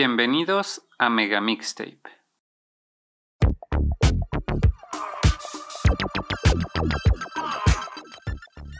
Bienvenidos a Mega Mixtape.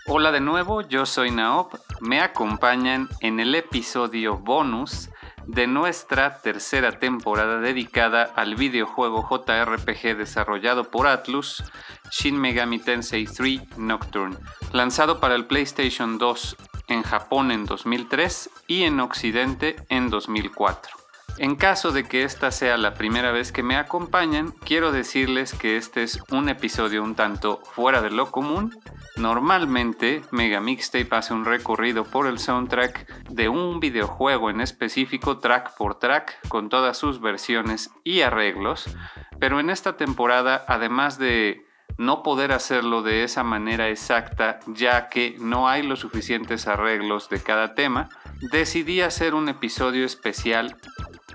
Hola de nuevo, yo soy Naop. Me acompañan en el episodio bonus de nuestra tercera temporada dedicada al videojuego JRPG desarrollado por Atlus, Shin Megami Tensei 3 Nocturne, lanzado para el PlayStation 2 en Japón en 2003 y en Occidente en 2004. En caso de que esta sea la primera vez que me acompañan, quiero decirles que este es un episodio un tanto fuera de lo común. Normalmente Mega Mixtape hace un recorrido por el soundtrack de un videojuego en específico track por track con todas sus versiones y arreglos, pero en esta temporada además de no poder hacerlo de esa manera exacta ya que no hay los suficientes arreglos de cada tema, decidí hacer un episodio especial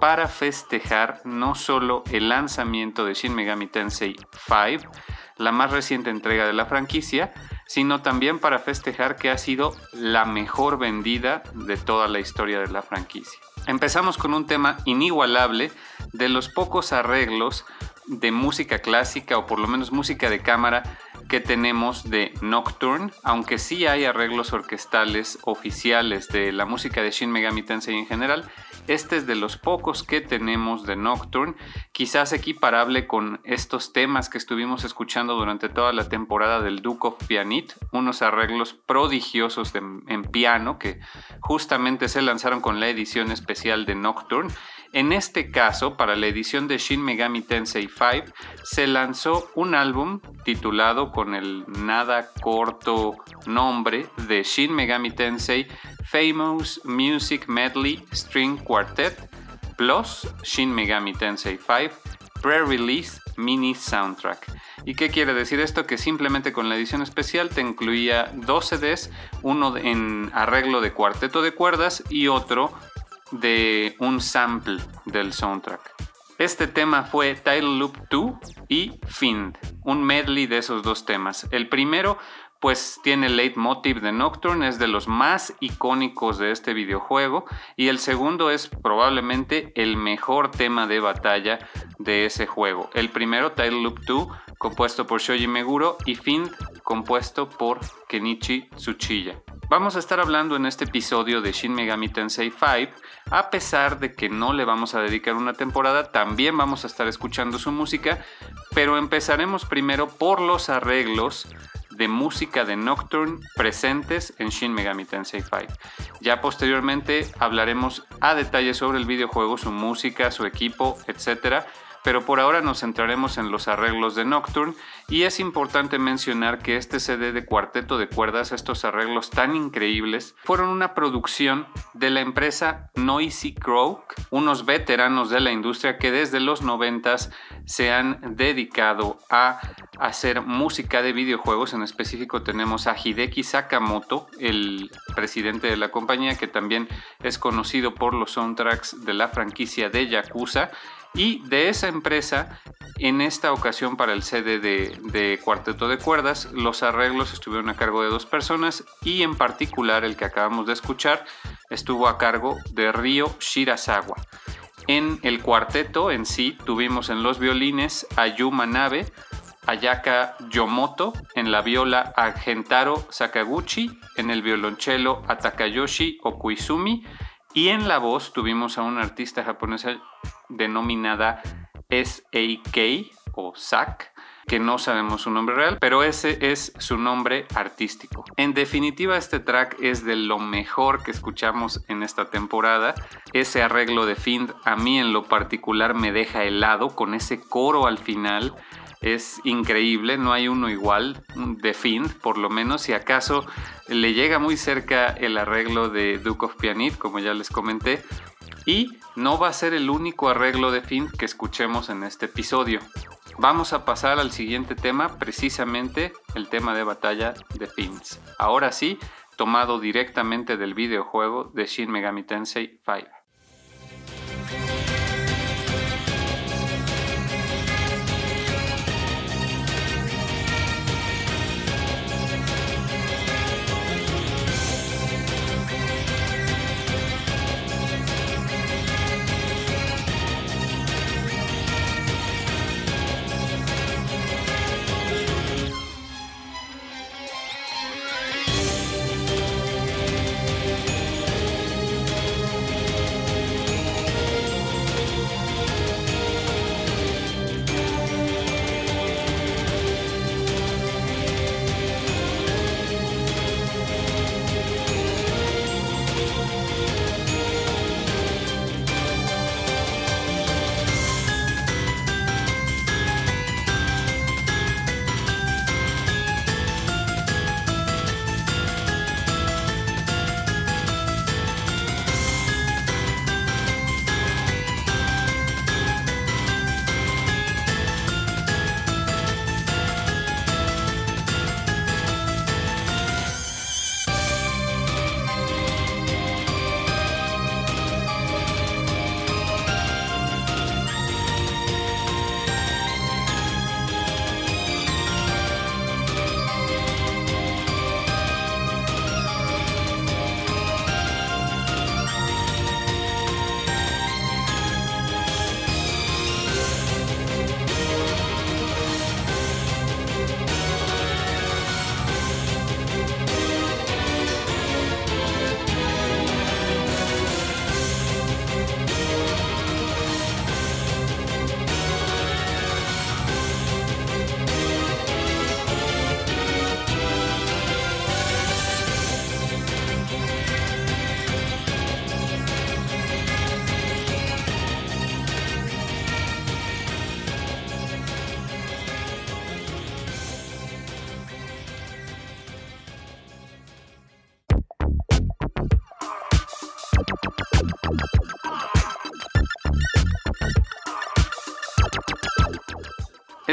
para festejar no solo el lanzamiento de Shin Megami Tensei 5, la más reciente entrega de la franquicia, sino también para festejar que ha sido la mejor vendida de toda la historia de la franquicia. Empezamos con un tema inigualable de los pocos arreglos de música clásica o por lo menos música de cámara que tenemos de Nocturne, aunque sí hay arreglos orquestales oficiales de la música de Shin Megami Tensei en general, este es de los pocos que tenemos de Nocturne, quizás equiparable con estos temas que estuvimos escuchando durante toda la temporada del Duke of Pianit, unos arreglos prodigiosos en piano que justamente se lanzaron con la edición especial de Nocturne En este caso, para la edición de Shin Megami Tensei 5, se lanzó un álbum titulado con el nada corto nombre de Shin Megami Tensei Famous Music Medley String Quartet plus Shin Megami Tensei 5 Pre-Release Mini Soundtrack. ¿Y qué quiere decir esto? Que simplemente con la edición especial te incluía dos CDs, uno en arreglo de cuarteto de cuerdas y otro de un sample del soundtrack. Este tema fue Title Loop 2 y Find, un medley de esos dos temas. El primero pues tiene el leitmotiv de Nocturne, es de los más icónicos de este videojuego y el segundo es probablemente el mejor tema de batalla de ese juego. El primero, Title Loop 2, compuesto por Shoji Meguro y Find, compuesto por Kenichi Tsuchiya. Vamos a estar hablando en este episodio de Shin Megami Tensei 5, a pesar de que no le vamos a dedicar una temporada, también vamos a estar escuchando su música, pero empezaremos primero por los arreglos de música de Nocturne presentes en Shin Megami Tensei 5. Ya posteriormente hablaremos a detalle sobre el videojuego, su música, su equipo, etc pero por ahora nos centraremos en los arreglos de Nocturne y es importante mencionar que este CD de cuarteto de cuerdas, estos arreglos tan increíbles, fueron una producción de la empresa Noisy Croak, unos veteranos de la industria que desde los 90 se han dedicado a hacer música de videojuegos, en específico tenemos a Hideki Sakamoto, el presidente de la compañía que también es conocido por los soundtracks de la franquicia de Yakuza y de esa empresa, en esta ocasión para el CD de, Cuarteto de Cuerdas, los arreglos estuvieron a cargo de dos personas y en particular el que acabamos de escuchar estuvo a cargo de Ryo Shirasawa. En el cuarteto en sí tuvimos en los violines a Yuma Nabe, Ayaka Yomoto, en la viola a Gentaro Sakaguchi, en el violonchelo a Takayoshi Okuizumi y en la voz tuvimos a una artista japonesa denominada SAK o SAK, que no sabemos su nombre real, pero ese es su nombre artístico. En definitiva, este track es de lo mejor que escuchamos en esta temporada. Ese arreglo de Find a mí en lo particular me deja helado con ese coro al final es increíble, no hay uno igual de Find, por lo menos, si acaso le llega muy cerca el arreglo de Duke of Pianit, como ya les comenté, y no va a ser el único arreglo de Find que escuchemos en este episodio. Vamos a pasar al siguiente tema, precisamente el tema de batalla de Finds. Ahora sí, tomado directamente del videojuego de Shin Megami Tensei 5.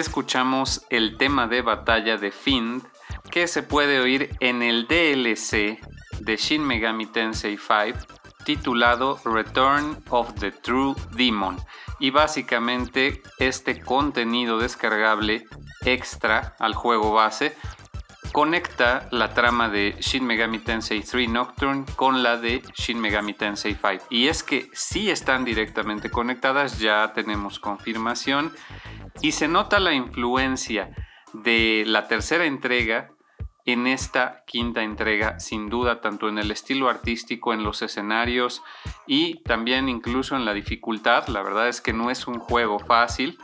Escuchamos el tema de batalla de Find que se puede oír en el DLC de Shin Megami Tensei 5 titulado Return of the True Demon. Y básicamente este contenido descargable extra al juego base conecta la trama de Shin Megami Tensei 3 Nocturne con la de Shin Megami Tensei 5. Y es que sí están directamente conectadas, ya tenemos confirmación. Y se nota la influencia de la tercera entrega en esta quinta entrega, sin duda, tanto en el estilo artístico, en los escenarios y también incluso en la dificultad. La verdad es que no es un juego fácil.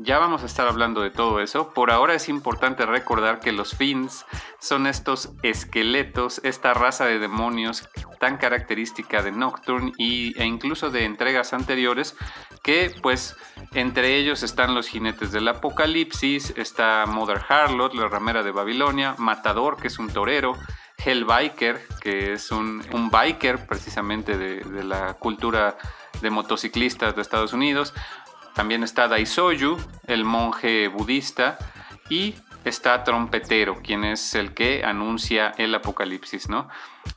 Ya vamos a estar hablando de todo eso. Por ahora es importante recordar que los Fins son estos esqueletos, esta raza de demonios tan característica de Nocturne y, e incluso de entregas anteriores, que pues entre ellos están los jinetes del apocalipsis, está Mother Harlot, la ramera de Babilonia, Matador, que es un torero, Hellbiker, que es un, biker precisamente de la cultura de motociclistas de Estados Unidos, también está Daisoyu, el monje budista, y está Trompetero, quien es el que anuncia el apocalipsis, ¿no?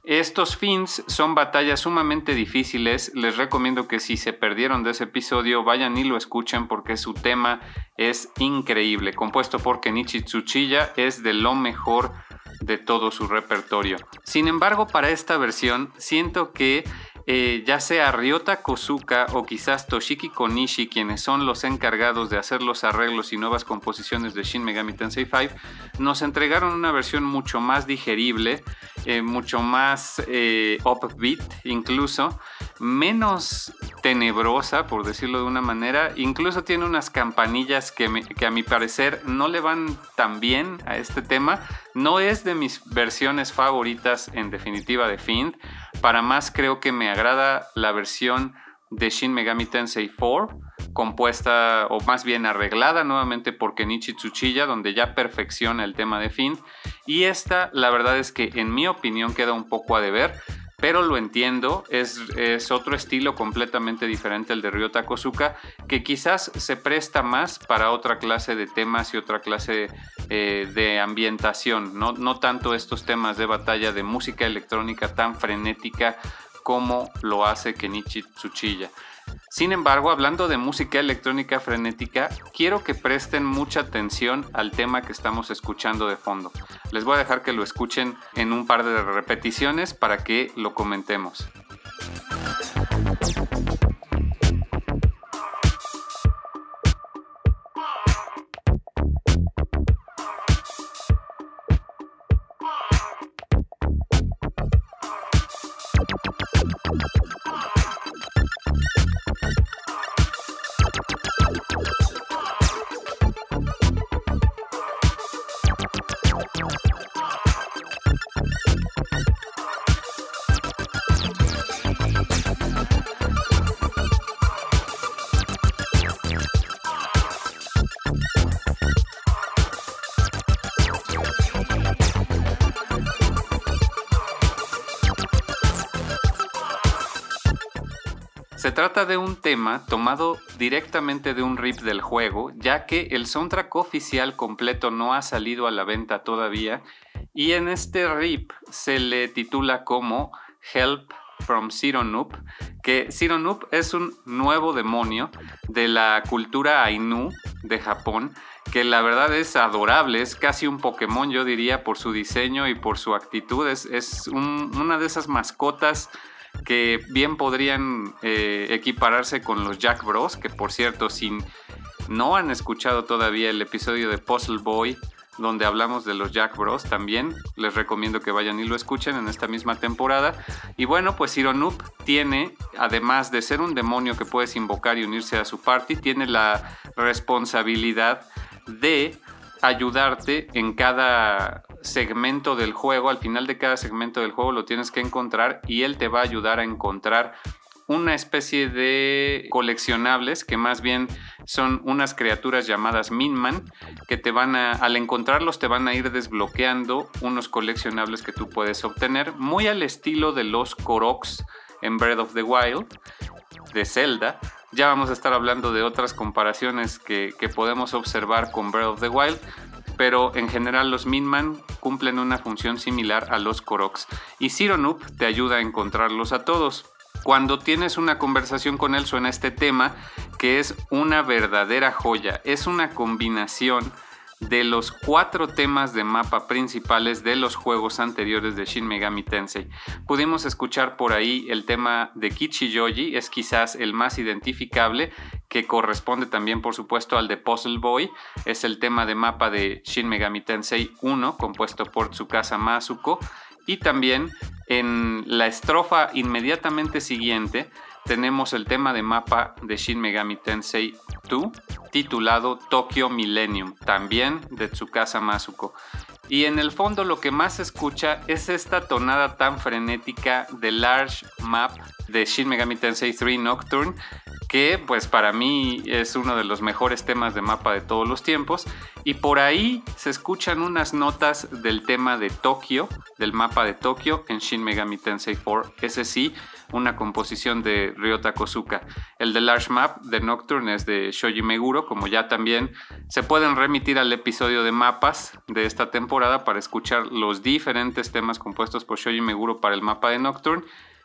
Estos fins son batallas sumamente difíciles. Les recomiendo que si se perdieron de ese episodio, vayan y lo escuchen porque su tema es increíble. Compuesto por Kenichi Tsuchiya, es de lo mejor de todo su repertorio. Sin embargo, para esta versión, siento que eh, ya sea Ryota Kosuka o quizás Toshiki Konishi, quienes son los encargados de hacer los arreglos y nuevas composiciones de Shin Megami Tensei 5, nos entregaron una versión mucho más digerible, eh, mucho más eh, upbeat incluso, menos tenebrosa, por decirlo de una manera. Incluso tiene unas campanillas que, que, a mi parecer no le van tan bien a este tema. No es de mis versiones favoritas en definitiva de Find. Para más creo que me agrada la versión de Shin Megami Tensei 4, compuesta o más bien arreglada nuevamente por Kenichi Tsuchiya, donde ya perfecciona el tema de Find. Y esta, la verdad es que en mi opinión queda un poco a deber pero lo entiendo, es, otro estilo completamente diferente al de Ryota Kosuka, que quizás se presta más para otra clase de temas y otra clase eh, de ambientación, no, no tanto estos temas de batalla de música electrónica tan frenética como lo hace Kenichi Tsuchiya. Sin embargo, hablando de música electrónica frenética, quiero que presten mucha atención al tema que estamos escuchando de fondo. Les voy a dejar que lo escuchen en un par de repeticiones para que lo comentemos. Trata de un tema tomado directamente de un rip del juego, ya que el soundtrack oficial completo no ha salido a la venta todavía, y en este rip se le titula como Help from Zero Noob, que Zero Noob es un nuevo demonio de la cultura Ainu de Japón, que la verdad es adorable, es casi un Pokémon yo diría por su diseño y por su actitud, es, una de esas mascotas que bien podrían eh, equipararse con los Jack Bros, que por cierto, si no han escuchado todavía el episodio de Puzzle Boy, donde hablamos de los Jack Bros también, les recomiendo que vayan y lo escuchen en esta misma temporada. Y bueno, pues Noob tiene, además de ser un demonio que puedes invocar y unirse a su party, tiene la responsabilidad de ayudarte en cada segmento del juego, al final de cada segmento del juego lo tienes que encontrar y él te va a ayudar a encontrar una especie de coleccionables que más bien son unas criaturas llamadas Minman que te van a, al encontrarlos te van a ir desbloqueando unos coleccionables que tú puedes obtener, muy al estilo de los Koroks en Breath of the Wild de Zelda, Ya vamos a estar hablando de otras comparaciones que, que podemos observar con Breath of the Wild, pero en general los Minman cumplen una función similar a los Koroks y Noob te ayuda a encontrarlos a todos. Cuando tienes una conversación con él suena este tema que es una verdadera joya, es una combinación de los cuatro temas de mapa principales de los juegos anteriores de Shin Megami Tensei. Pudimos escuchar por ahí el tema de Kichijoji, es quizás el más identificable, que corresponde también por supuesto al de Puzzle Boy, es el tema de mapa de Shin Megami Tensei 1, compuesto por Tsukasa Masuko, y también en la estrofa inmediatamente siguiente tenemos el tema de mapa de Shin Megami Tensei 2 titulado Tokyo Millennium, también de Tsukasa Masuko. Y en el fondo lo que más se escucha es esta tonada tan frenética de Large Map de Shin Megami Tensei 3 Nocturne, que pues para mí es uno de los mejores temas de mapa de todos los tiempos. Y por ahí se escuchan unas notas del tema de Tokio, del mapa de Tokio en Shin Megami Tensei 4. Ese sí, una composición de Ryota Kosuka. El de Large Map de Nocturne es de Shoji Meguro, como ya también se pueden remitir al episodio de mapas de esta temporada para escuchar los diferentes temas compuestos por Shoji Meguro para el mapa de Nocturne.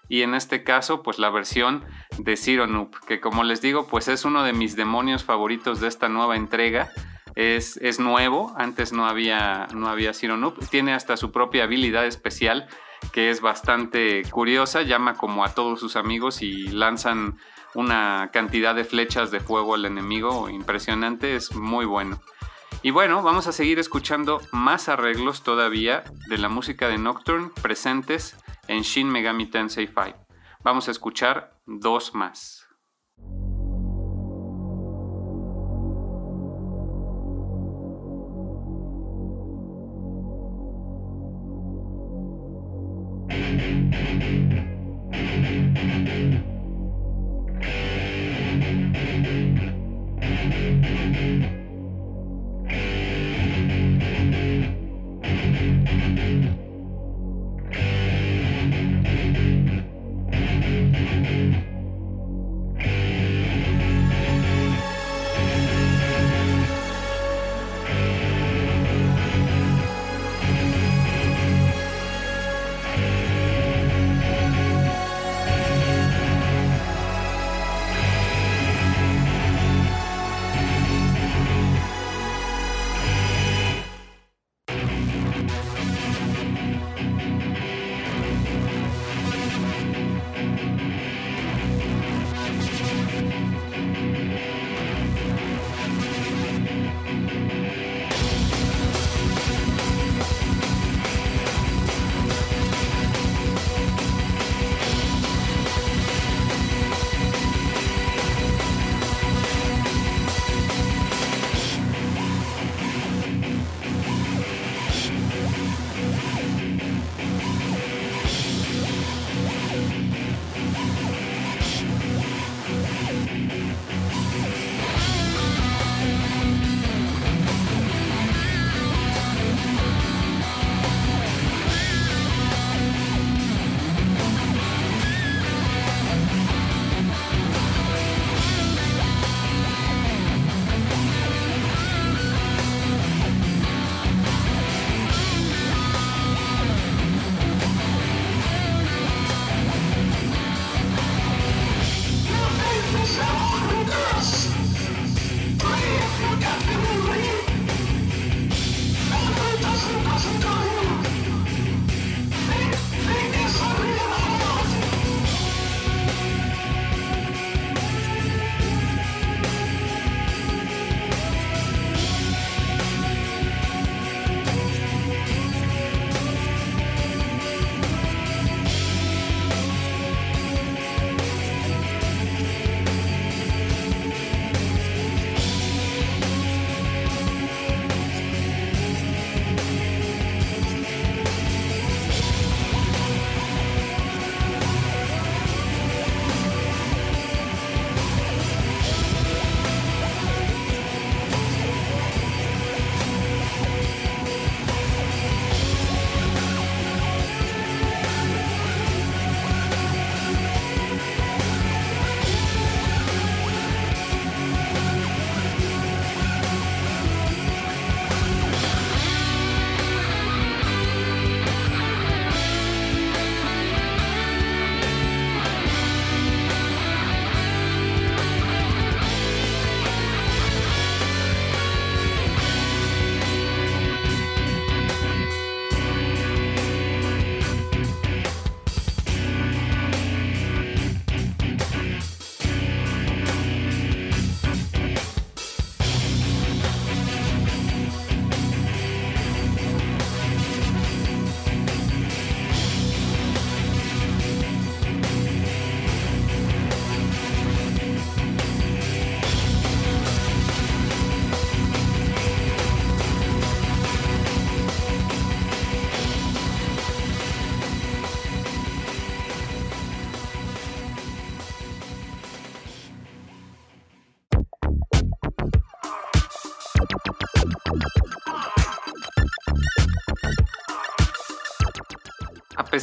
Y en este caso, pues la versión de Zero Noob, que como les digo, pues es uno de mis demonios favoritos de esta nueva entrega. Es, es, nuevo, antes no había, no había Zero Noob. Tiene hasta su propia habilidad especial que es bastante curiosa, llama como a todos sus amigos y lanzan una cantidad de flechas de fuego al enemigo impresionante, es muy bueno. Y bueno, vamos a seguir escuchando más arreglos todavía de la música de Nocturne presentes en Shin Megami Tensei 5. Vamos a escuchar dos más.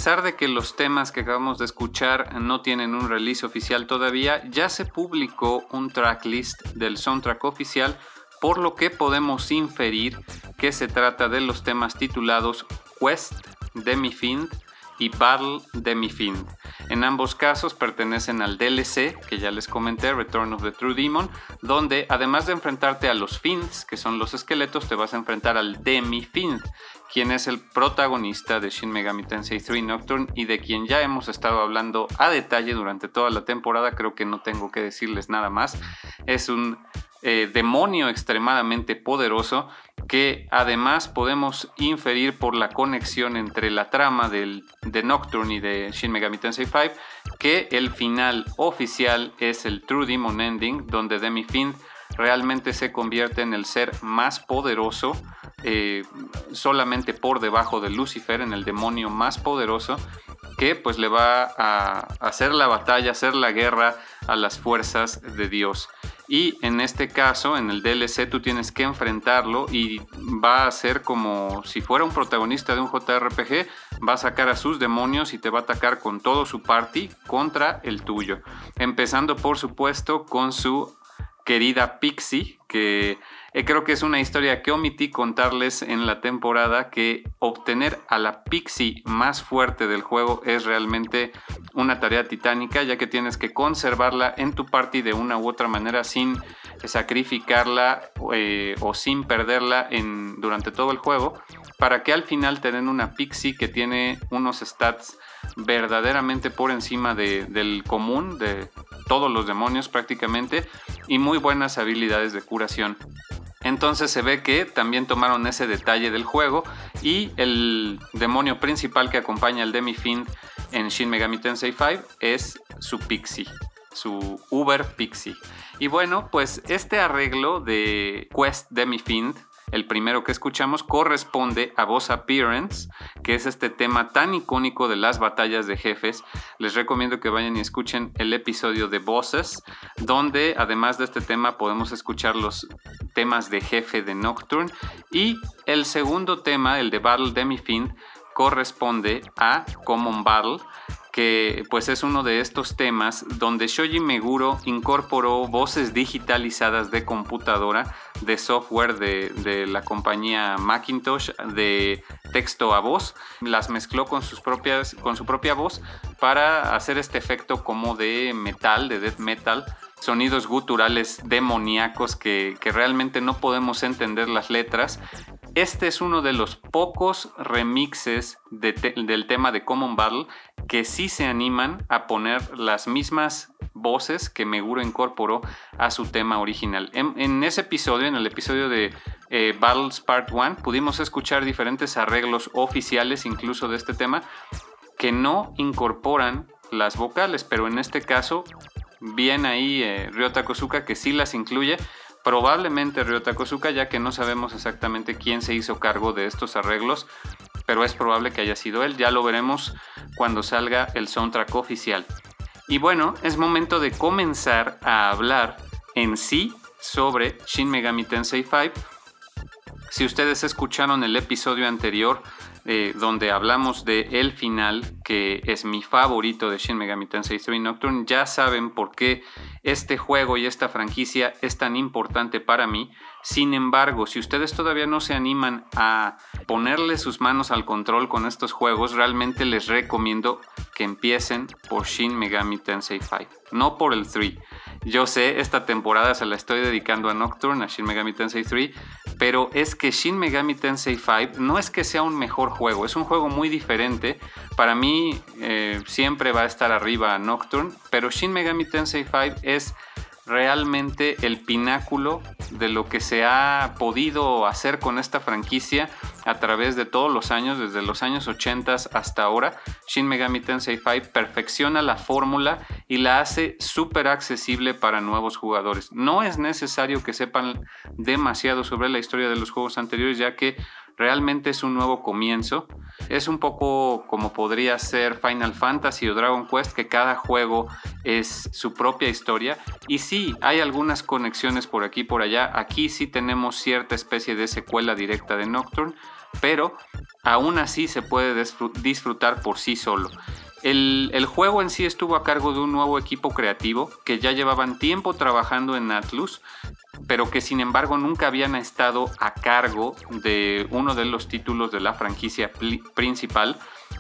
pesar de que los temas que acabamos de escuchar no tienen un release oficial todavía, ya se publicó un tracklist del soundtrack oficial, por lo que podemos inferir que se trata de los temas titulados Quest, Demifind y Battle Demifind. En ambos casos pertenecen al DLC, que ya les comenté, Return of the True Demon, donde además de enfrentarte a los Finds, que son los esqueletos, te vas a enfrentar al Demi-Find, quien es el protagonista de Shin Megami Tensei 3 Nocturne y de quien ya hemos estado hablando a detalle durante toda la temporada, creo que no tengo que decirles nada más. Es un eh, demonio extremadamente poderoso que además podemos inferir por la conexión entre la trama del, de Nocturne y de Shin Megami Tensei 5 que el final oficial es el True Demon Ending donde Demi Fiend realmente se convierte en el ser más poderoso eh, solamente por debajo de Lucifer en el demonio más poderoso que pues le va a hacer la batalla, hacer la guerra a las fuerzas de Dios. Y en este caso, en el DLC, tú tienes que enfrentarlo y va a ser como si fuera un protagonista de un JRPG, va a sacar a sus demonios y te va a atacar con todo su party contra el tuyo. Empezando por supuesto con su querida Pixie, que eh, creo que es una historia que omití contarles en la temporada que obtener a la Pixie más fuerte del juego es realmente una tarea titánica ya que tienes que conservarla en tu party de una u otra manera sin sacrificarla eh, o sin perderla durante todo el juego para que al final te den una Pixie que tiene unos stats verdaderamente por encima del común, de todos los demonios prácticamente, y muy buenas habilidades de curación. Entonces se ve que también tomaron ese detalle del juego y el demonio principal que acompaña al Demi-Fiend en Shin Megami Tensei 5 es su Pixie, su Uber Pixie. Y bueno, pues este arreglo de Quest Demi-Fiend el primero que escuchamos corresponde a Boss Appearance, que es este tema tan icónico de las batallas de jefes. Les recomiendo que vayan y escuchen el episodio de Bosses, donde además de este tema podemos escuchar los temas de jefe de Nocturne. Y el segundo tema, el de Battle Demi-Fiend, corresponde a Common Battle, que pues es uno de estos temas donde Shoji Meguro incorporó voces digitalizadas de computadora, de software de, la compañía Macintosh, de texto a voz, las mezcló con, sus propias, con su propia voz para hacer este efecto como de metal, de death metal, sonidos guturales demoníacos que, que realmente no podemos entender las letras este es uno de los pocos remixes del tema de Common Battle que sí se animan a poner las mismas voces que Meguro incorporó a su tema original. En, ese episodio, en el episodio de eh, Battles Part 1, pudimos escuchar diferentes arreglos oficiales incluso de este tema que no incorporan las vocales, pero en este caso, bien ahí eh, Ryota Kosuka que sí las incluye probablemente Ryota Kosuka, ya que no sabemos exactamente quién se hizo cargo de estos arreglos, pero es probable que haya sido él. Ya lo veremos cuando salga el soundtrack oficial. Y bueno, es momento de comenzar a hablar en sí sobre Shin Megami Tensei 5. Si ustedes escucharon el episodio anterior eh, donde hablamos de el final, que es mi favorito de Shin Megami Tensei 3 Nocturne, ya saben por qué este juego y esta franquicia es tan importante para mí. Sin embargo, si ustedes todavía no se animan a ponerle sus manos al control con estos juegos, realmente les recomiendo que empiecen por Shin Megami Tensei 5, no por el 3. Yo sé, esta temporada se la estoy dedicando a Nocturne, a Shin Megami Tensei 3, pero es que Shin Megami Tensei 5 no es que sea un mejor juego, es un juego muy diferente. Para mí eh, siempre va a estar arriba Nocturne, pero Shin Megami Tensei 5 es realmente el pináculo de lo que se ha podido hacer con esta franquicia a través de todos los años, desde los años 80 hasta ahora. Shin Megami Tensei 5 perfecciona la fórmula y la hace súper accesible para nuevos jugadores. No es necesario que sepan demasiado sobre la historia de los juegos anteriores, ya que Realmente es un nuevo comienzo. Es un poco como podría ser Final Fantasy o Dragon Quest, que cada juego es su propia historia. Y sí, hay algunas conexiones por aquí y por allá. Aquí sí tenemos cierta especie de secuela directa de Nocturne. pero aún así se puede disfrutar por sí solo. El, el, juego en sí estuvo a cargo de un nuevo equipo creativo que ya llevaban tiempo trabajando en Atlus, pero que sin embargo nunca habían estado a cargo de uno de los títulos de la franquicia principal.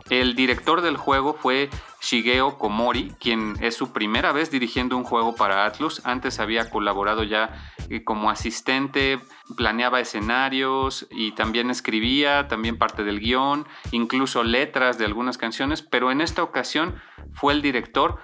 El director del juego fue Shigeo Komori, quien es su primera vez dirigiendo un juego para Atlus. Antes había colaborado ya eh, como asistente, planeaba escenarios y también escribía, también parte del guion, incluso letras de algunas canciones, pero en esta ocasión fue el director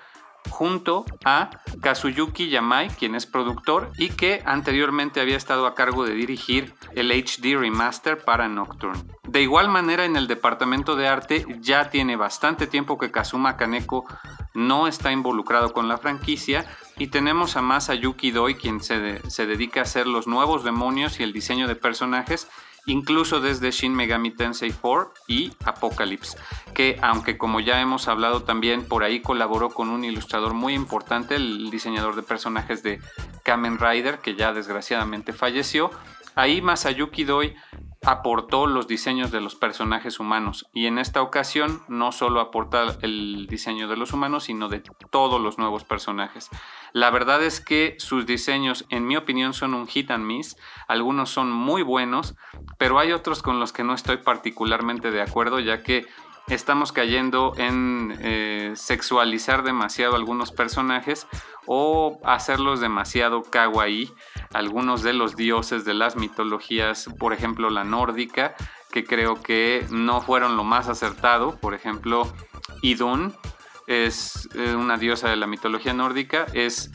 junto a Kazuyuki Yamai, quien es productor y que anteriormente había estado a cargo de dirigir el HD Remaster para Nocturne. De igual manera, en el departamento de arte ya tiene bastante tiempo que Kazuma Kaneko no está involucrado con la franquicia y tenemos a Masayuki Doi, quien se, se dedica a hacer los nuevos demonios y el diseño de personajes incluso desde Shin Megami Tensei 4 y Apocalypse, que aunque como ya hemos hablado también por ahí colaboró con un ilustrador muy importante, el diseñador de personajes de Kamen Rider, que ya desgraciadamente falleció, ahí Masayuki Doi aportó los diseños de los personajes humanos y en esta ocasión no solo aporta el diseño de los humanos sino de todos los nuevos personajes. La verdad es que sus diseños en mi opinión son un hit and miss, algunos son muy buenos, pero hay otros con los que no estoy particularmente de acuerdo ya que estamos cayendo en eh, sexualizar demasiado algunos personajes o hacerlos demasiado kawaii, algunos de los dioses de las mitologías, por ejemplo la nórdica, que creo que no fueron lo más acertado, por ejemplo Idun es eh, una diosa de la mitología nórdica, es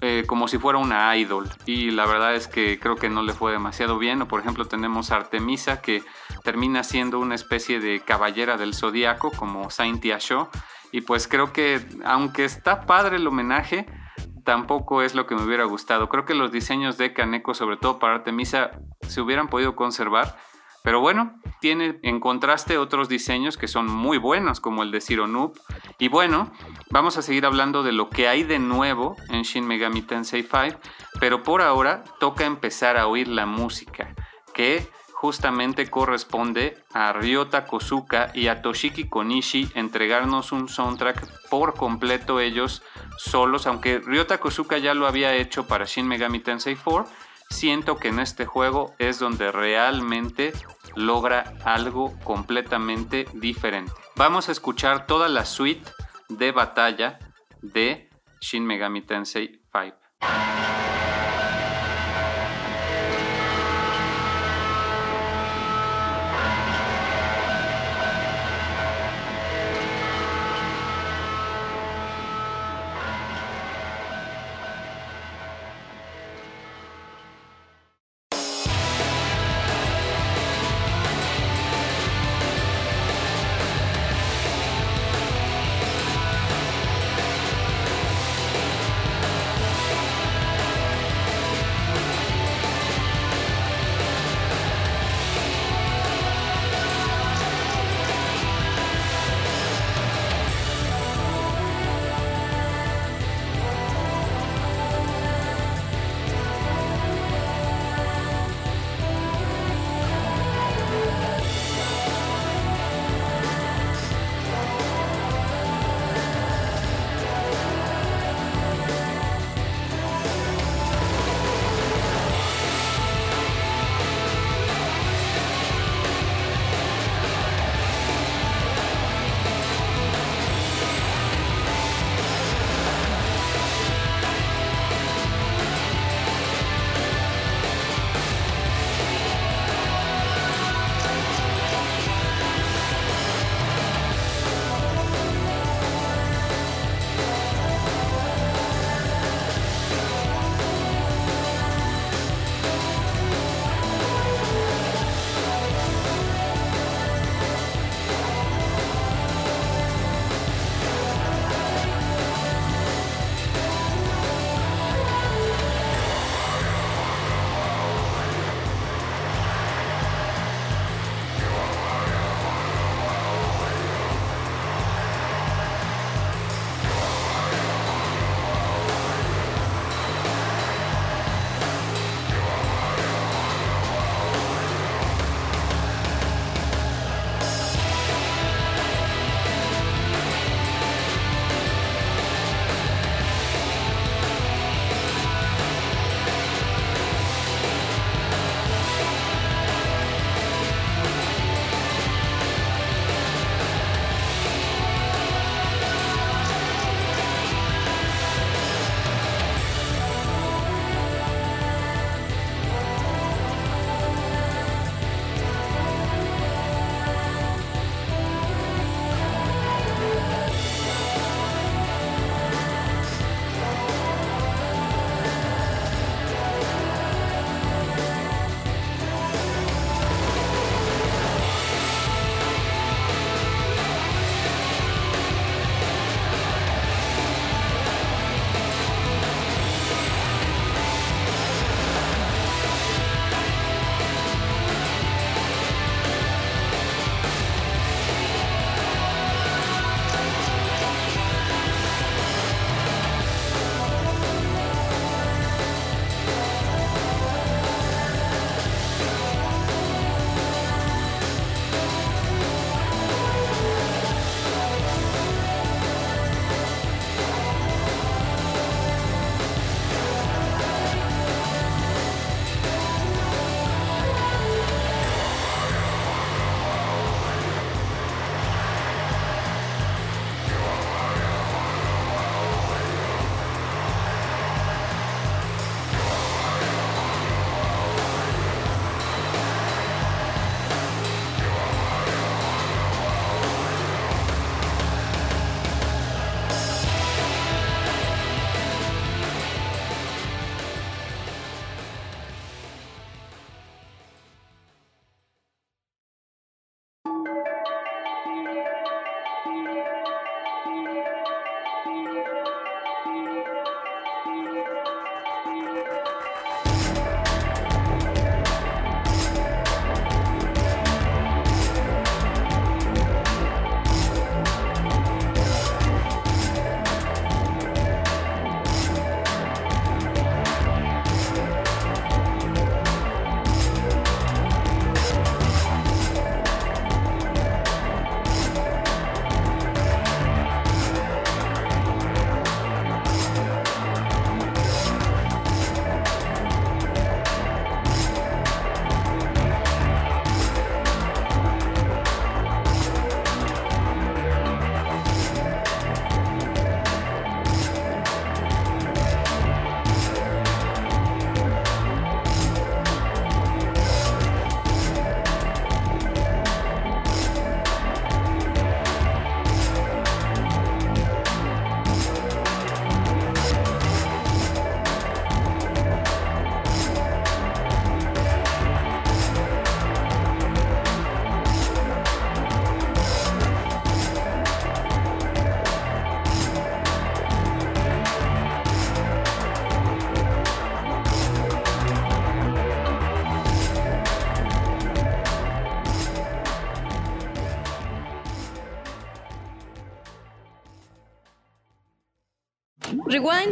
eh, como si fuera una idol. Y la verdad es que creo que no le fue demasiado bien. O por ejemplo tenemos Artemisa que termina siendo una especie de caballera del zodiaco como Saint Tiasho. Y pues creo que aunque está padre el homenaje, tampoco es lo que me hubiera gustado. Creo que los diseños de Kaneko, sobre todo para Artemisa, se hubieran podido conservar pero bueno, tiene en contraste otros diseños que son muy buenos, como el de Zero Noob. Y bueno, vamos a seguir hablando de lo que hay de nuevo en Shin Megami Tensei 5, pero por ahora toca empezar a oír la música, que justamente corresponde a Ryota Kosuka y a Toshiki Konishi entregarnos un soundtrack por completo ellos solos, aunque Ryota Kosuka ya lo había hecho para Shin Megami Tensei 4 siento que en este juego es donde realmente logra algo completamente diferente. Vamos a escuchar toda la suite de batalla de Shin Megami Tensei 5.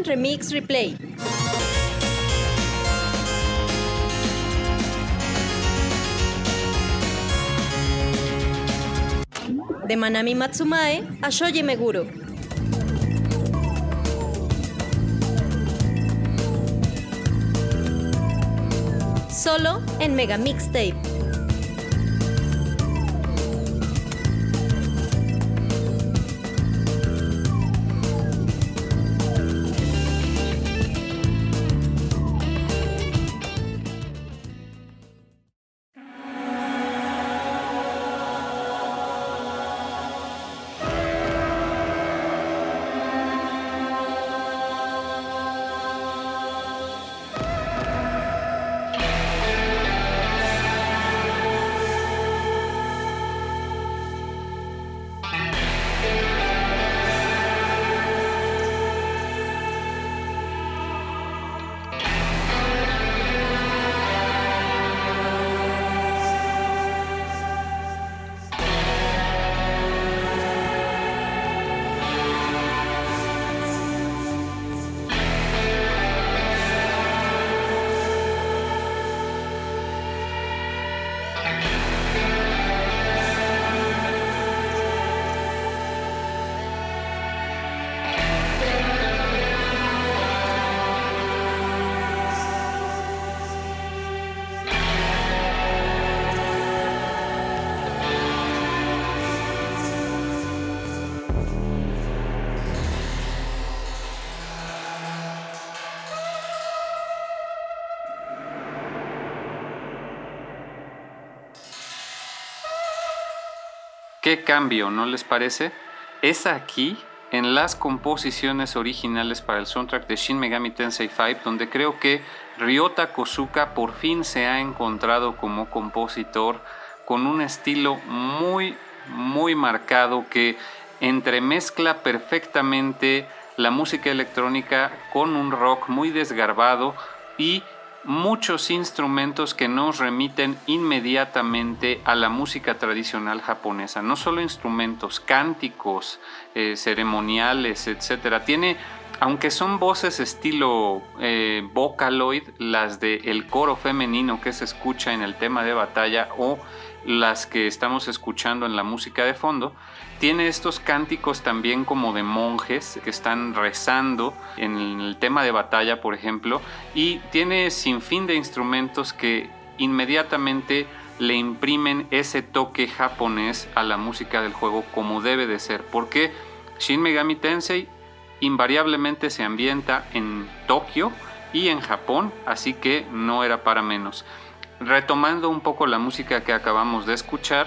Remix, Replay. De Manami Matsumae a Shoji Meguro. Solo en Mega Mixtape. ¿Qué cambio, no les parece? Es aquí, en las composiciones originales para el soundtrack de Shin Megami Tensei V, donde creo que Ryota Kosuka por fin se ha encontrado como compositor con un estilo muy, muy marcado que entremezcla perfectamente la música electrónica con un rock muy desgarbado y muchos instrumentos que nos remiten inmediatamente a la música tradicional japonesa. No solo instrumentos, cánticos, eh, ceremoniales, etc. Tiene, aunque son voces estilo eh, vocaloid, las del el coro femenino que se escucha en el tema de batalla o las que estamos escuchando en la música de fondo, tiene estos cánticos también como de monjes que están rezando en el tema de batalla, por ejemplo, y tiene sin fin de instrumentos que inmediatamente le imprimen ese toque japonés a la música del juego como debe de ser, porque Shin Megami Tensei invariablemente se ambienta en Tokio y en Japón, así que no era para menos. Retomando un poco la música que acabamos de escuchar,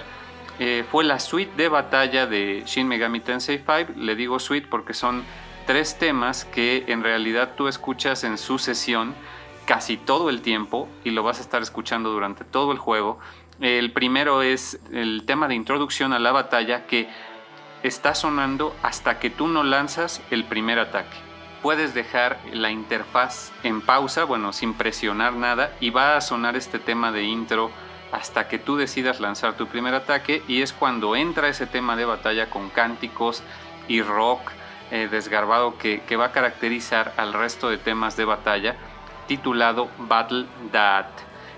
eh, fue la suite de batalla de Shin Megami Tensei 5. Le digo suite porque son tres temas que en realidad tú escuchas en sucesión casi todo el tiempo y lo vas a estar escuchando durante todo el juego. El primero es el tema de introducción a la batalla que está sonando hasta que tú no lanzas el primer ataque puedes dejar la interfaz en pausa, bueno, sin presionar nada, y va a sonar este tema de intro hasta que tú decidas lanzar tu primer ataque, y es cuando entra ese tema de batalla con cánticos y rock eh, desgarbado que, va a caracterizar al resto de temas de batalla, titulado Battle That.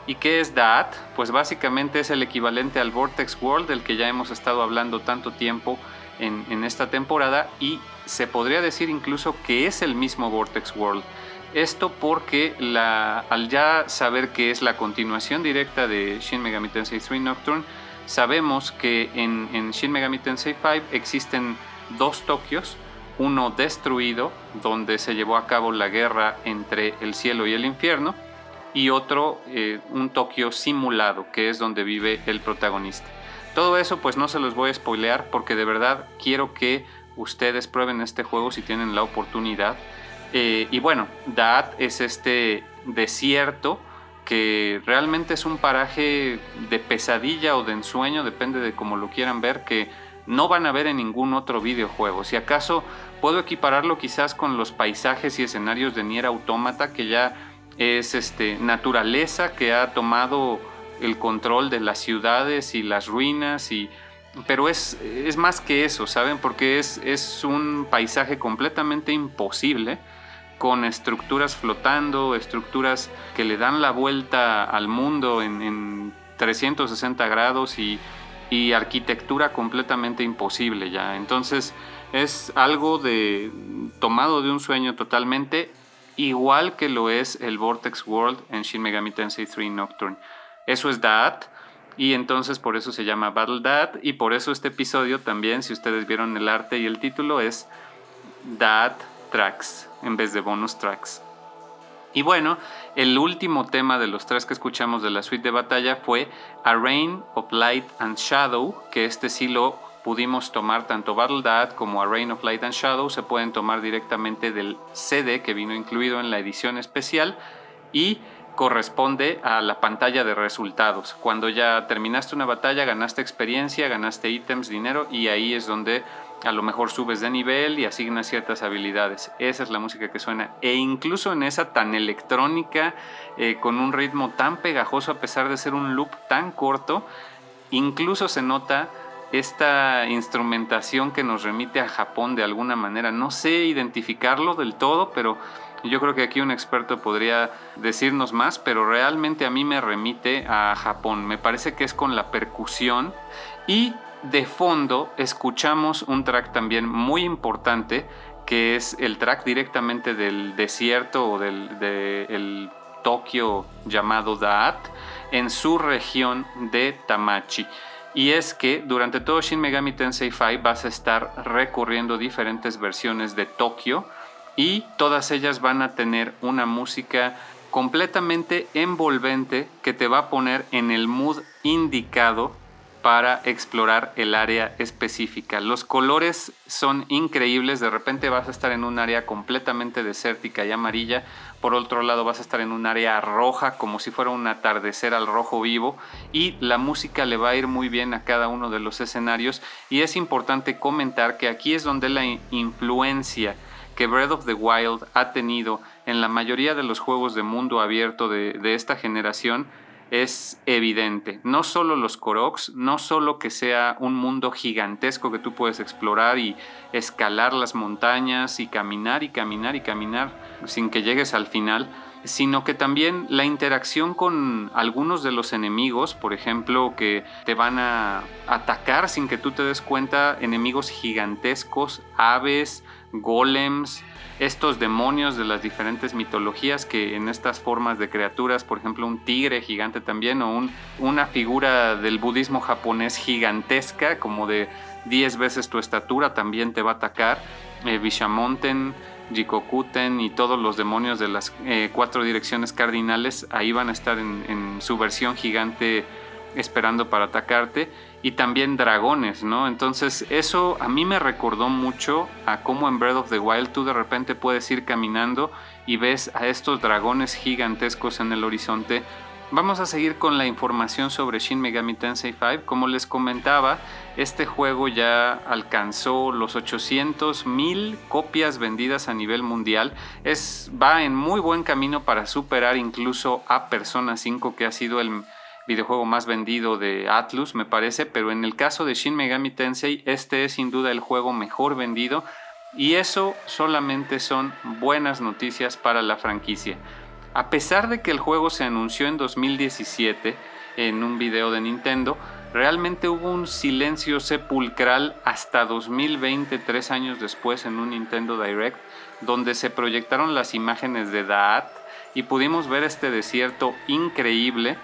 ¿Y qué es That? Pues básicamente es el equivalente al Vortex World del que ya hemos estado hablando tanto tiempo en esta temporada y se podría decir incluso que es el mismo Vortex World. Esto porque al ya saber que es la continuación directa de Shin Megami Tensei 3 Nocturne, sabemos que en, Shin Megami Tensei 5 existen dos Tokios, uno destruido, donde se llevó a cabo la guerra entre el cielo y el infierno, y otro, eh, un Tokio simulado, que es donde vive el protagonista. Todo eso pues no se los voy a spoilear porque de verdad quiero que ustedes prueben este juego si tienen la oportunidad. Eh, y bueno, Daat es este desierto que realmente es un paraje de pesadilla o de ensueño, depende de cómo lo quieran ver, que no van a ver en ningún otro videojuego. Si acaso puedo equipararlo quizás con los paisajes y escenarios de Nier Automata, que ya es este, naturaleza que ha tomado el control de las ciudades y las ruinas y pero es, es más que eso, ¿saben? Porque es, es un paisaje completamente imposible con estructuras flotando, estructuras que le dan la vuelta al mundo en, 360 grados y, arquitectura completamente imposible ya. Entonces es algo de tomado de un sueño totalmente, igual que lo es el Vortex World en Shin Megami Tensei 3 Nocturne. Eso es Daat. Y entonces por eso se llama Battle Dad y por eso este episodio también, si ustedes vieron el arte y el título, es Dad Tracks en vez de bonus tracks. Y bueno, el último tema de los tres que escuchamos de la suite de batalla fue A Rain of Light and Shadow, que este sí lo pudimos tomar tanto Battle Dad como A Rain of Light and Shadow, se pueden tomar directamente del CD que vino incluido en la edición especial y corresponde a la pantalla de resultados. Cuando ya terminaste una batalla, ganaste experiencia, ganaste ítems, dinero y ahí es donde a lo mejor subes de nivel y asignas ciertas habilidades. Esa es la música que suena. E incluso en esa tan electrónica, eh, con un ritmo tan pegajoso a pesar de ser un loop tan corto, incluso se nota esta instrumentación que nos remite a Japón de alguna manera. No sé identificarlo del todo, pero yo creo que aquí un experto podría decirnos más, pero realmente a mí me remite a Japón. Me parece que es con la percusión y de fondo escuchamos un track también muy importante que es el track directamente del desierto o del Tokio llamado Daat en su región de Tamachi. Y es que durante todo Shin Megami Tensei 5 vas a estar recurriendo diferentes versiones de Tokio y todas ellas van a tener una música completamente envolvente que te va a poner en el mood indicado para explorar el área específica. Los colores son increíbles, de repente vas a estar en un área completamente desértica y amarilla, por otro lado vas a estar en un área roja como si fuera un atardecer al rojo vivo. Y la música le va a ir muy bien a cada uno de los escenarios. Y es importante comentar que aquí es donde la influencia que Breath of the Wild ha tenido en la mayoría de los juegos de mundo abierto de, esta generación es evidente. No solo los Koroks, no solo que sea un mundo gigantesco que tú puedes explorar y escalar las montañas y caminar y caminar y caminar sin que llegues al final, sino que también la interacción con algunos de los enemigos, por ejemplo, que te van a atacar sin que tú te des cuenta, enemigos gigantescos, aves, golems, estos demonios de las diferentes mitologías que en estas formas de criaturas, por ejemplo un tigre gigante también o un, una figura del budismo japonés gigantesca como de 10 veces tu estatura también te va a atacar, eh, Vishamonten, Jikokuten y todos los demonios de las eh, cuatro direcciones cardinales ahí van a estar en su versión gigante esperando para atacarte y también dragones, ¿no? Entonces eso a mí me recordó mucho a cómo en Breath of the Wild tú de repente puedes ir caminando y ves a estos dragones gigantescos en el horizonte. Vamos a seguir con la información sobre Shin Megami Tensei 5. Como les comentaba, este juego ya alcanzó los 800 mil copias vendidas a nivel mundial. Es, va en muy buen camino para superar incluso a Persona 5, que ha sido el videojuego más vendido de Atlus, me parece, pero en el caso de Shin Megami Tensei, este es sin duda el juego mejor vendido y eso solamente son buenas noticias para la franquicia. A pesar de que el juego se anunció en 2017 en un video de Nintendo, realmente hubo un silencio sepulcral hasta 2020, tres años después, en un Nintendo Direct, donde se proyectaron las imágenes de Daat y pudimos ver este desierto increíble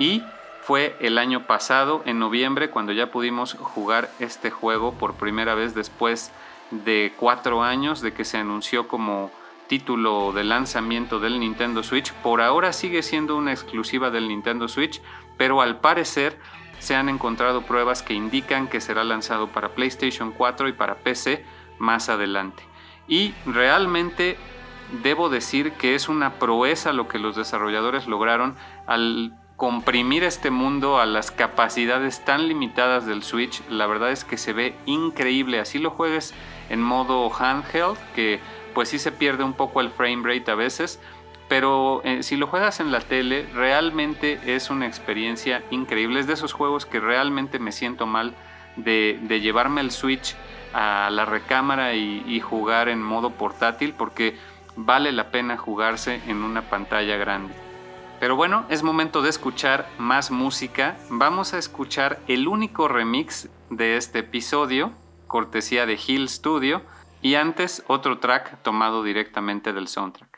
y fue el año pasado, en noviembre, cuando ya pudimos jugar este juego por primera vez después de cuatro años de que se anunció como título de lanzamiento del Nintendo Switch. Por ahora sigue siendo una exclusiva del Nintendo Switch, pero al parecer se han encontrado pruebas que indican que será lanzado para PlayStation 4 y para PC más adelante. Y realmente debo decir que es una proeza lo que los desarrolladores lograron al comprimir este mundo a las capacidades tan limitadas del Switch, la verdad es que se ve increíble. Así lo juegues en modo handheld, que pues sí se pierde un poco el frame rate a veces, pero eh, si lo juegas en la tele, realmente es una experiencia increíble. Es de esos juegos que realmente me siento mal de, llevarme el Switch a la recámara y, jugar en modo portátil porque vale la pena jugarse en una pantalla grande. Pero bueno, es momento de escuchar más música. Vamos a escuchar el único remix de este episodio, cortesía de Hill Studio, y antes otro track tomado directamente del soundtrack.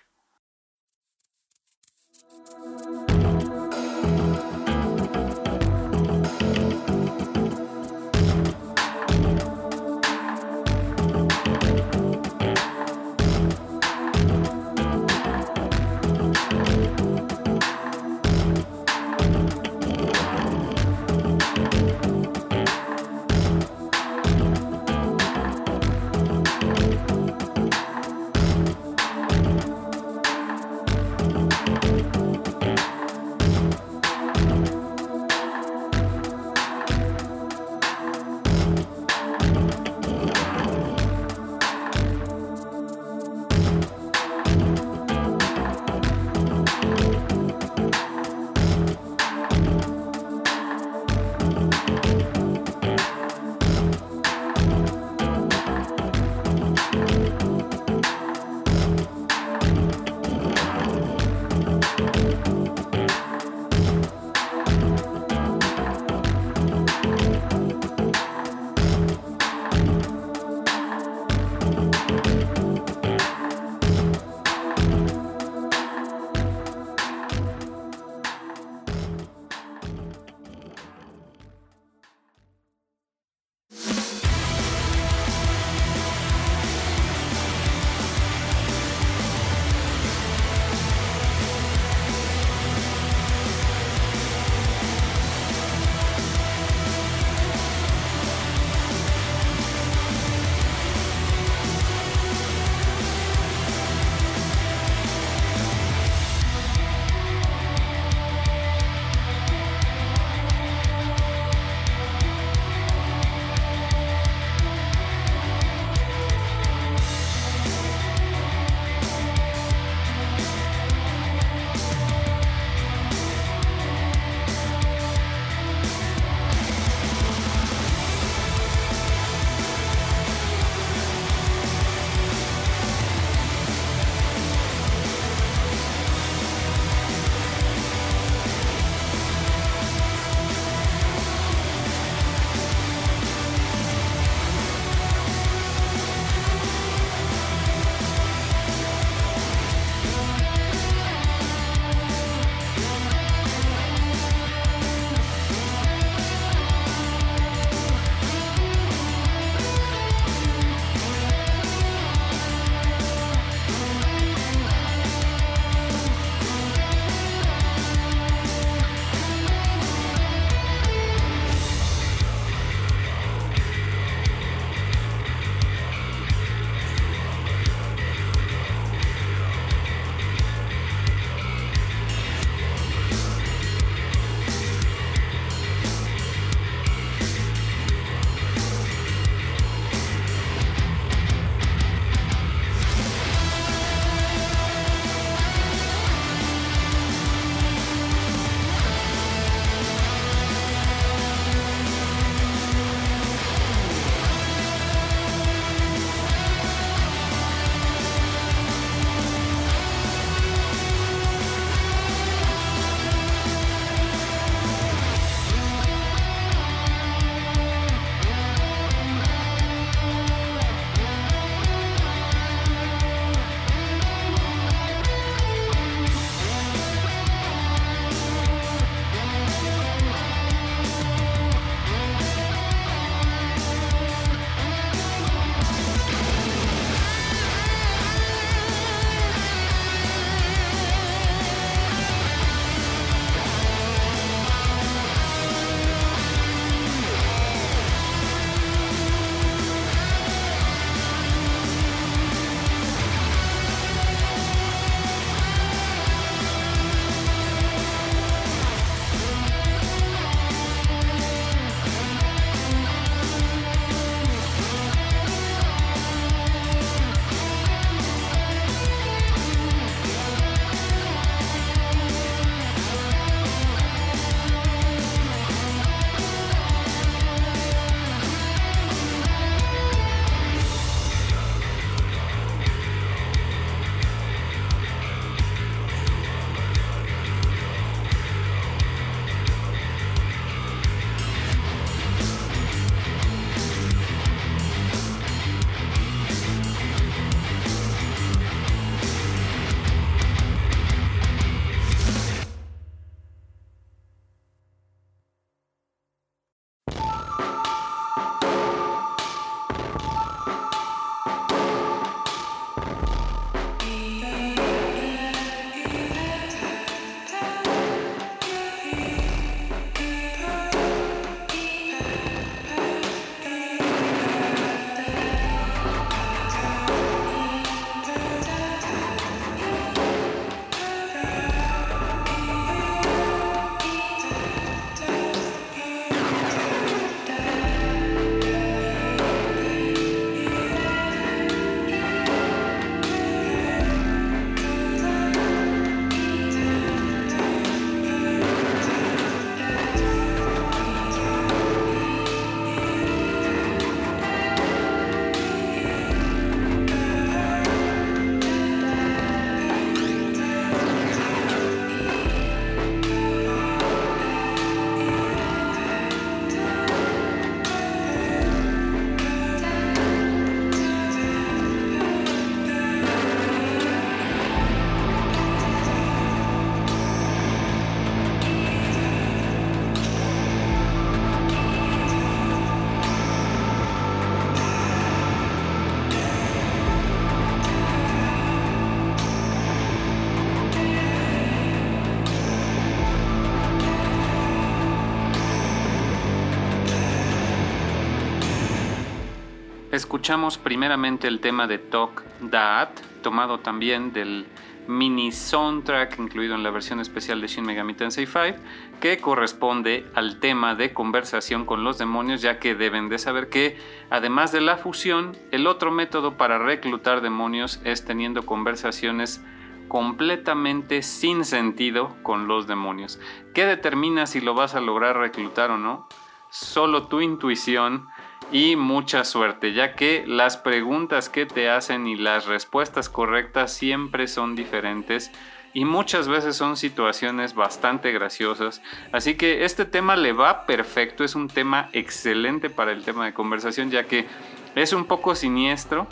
Escuchamos primeramente el tema de Talk That, tomado también del mini soundtrack incluido en la versión especial de Shin Megami Tensei 5, que corresponde al tema de conversación con los demonios, ya que deben de saber que, además de la fusión, el otro método para reclutar demonios es teniendo conversaciones completamente sin sentido con los demonios. ¿Qué determina si lo vas a lograr reclutar o no? Solo tu intuición y mucha suerte, ya que las preguntas que te hacen y las respuestas correctas siempre son diferentes y muchas veces son situaciones bastante graciosas. Así que este tema le va perfecto, es un tema excelente para el tema de conversación, ya que es un poco siniestro,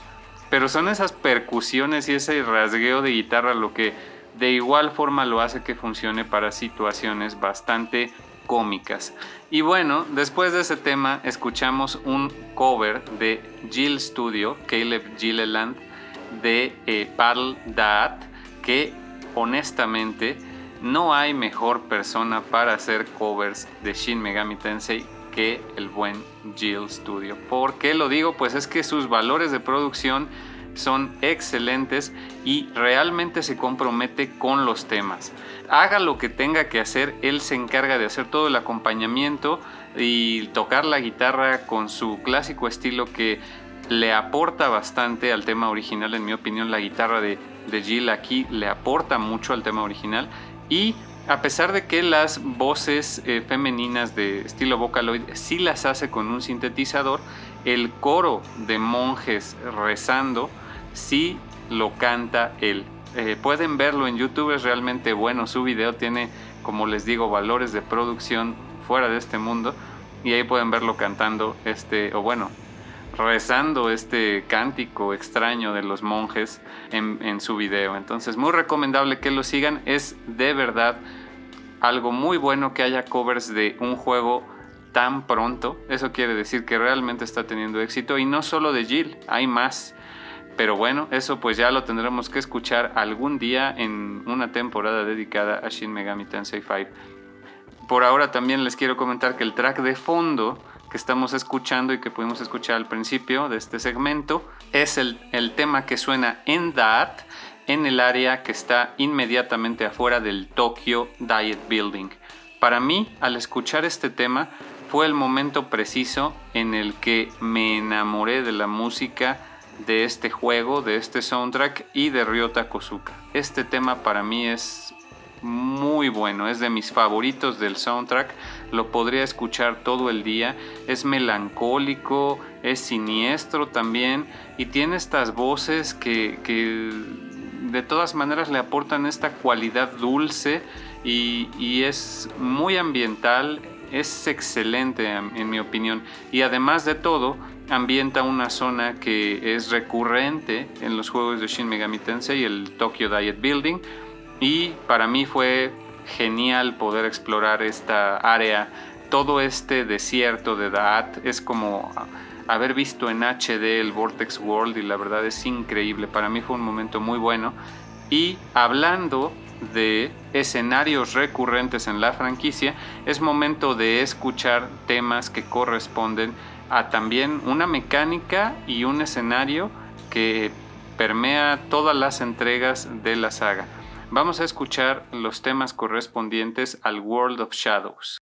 pero son esas percusiones y ese rasgueo de guitarra lo que de igual forma lo hace que funcione para situaciones bastante cómicas. Y bueno, después de ese tema escuchamos un cover de Jill Studio, Caleb Gilleland, de eh, Dad, que honestamente no hay mejor persona para hacer covers de Shin Megami Tensei que el buen Jill Studio. ¿Por qué lo digo? Pues es que sus valores de producción son excelentes y realmente se compromete con los temas. Haga lo que tenga que hacer, él se encarga de hacer todo el acompañamiento y tocar la guitarra con su clásico estilo que le aporta bastante al tema original, en mi opinión la guitarra de, de Jill aquí le aporta mucho al tema original y a pesar de que las voces eh, femeninas de estilo Vocaloid sí las hace con un sintetizador, el coro de monjes rezando sí lo canta él. Eh, pueden verlo en YouTube, es realmente bueno. Su video tiene, como les digo, valores de producción fuera de este mundo. Y ahí pueden verlo cantando este, o bueno, rezando este cántico extraño de los monjes en, en su video. Entonces, muy recomendable que lo sigan. Es de verdad algo muy bueno que haya covers de un juego tan pronto. Eso quiere decir que realmente está teniendo éxito. Y no solo de Jill, hay más. Pero bueno, eso pues ya lo tendremos que escuchar algún día en una temporada dedicada a Shin Megami Tensei 5. Por ahora también les quiero comentar que el track de fondo que estamos escuchando y que pudimos escuchar al principio de este segmento es el, el tema que suena en That en el área que está inmediatamente afuera del Tokyo Diet Building. Para mí, al escuchar este tema, fue el momento preciso en el que me enamoré de la música de este juego, de este soundtrack y de Ryota Kosuka. Este tema para mí es muy bueno, es de mis favoritos del soundtrack, lo podría escuchar todo el día, es melancólico, es siniestro también y tiene estas voces que, de todas maneras le aportan esta cualidad dulce y, y es muy ambiental, es excelente en mi opinión. Y además de todo ambienta una zona que es recurrente en los juegos de Shin Megami Tensei, el Tokyo Diet Building, y para mí fue genial poder explorar esta área. Todo este desierto de Daat es como haber visto en HD el Vortex World y la verdad es increíble. Para mí fue un momento muy bueno. Y hablando de escenarios recurrentes en la franquicia, es momento de escuchar temas que corresponden a también una mecánica y un escenario que permea todas las entregas de la saga. Vamos a escuchar los temas correspondientes al World of Shadows.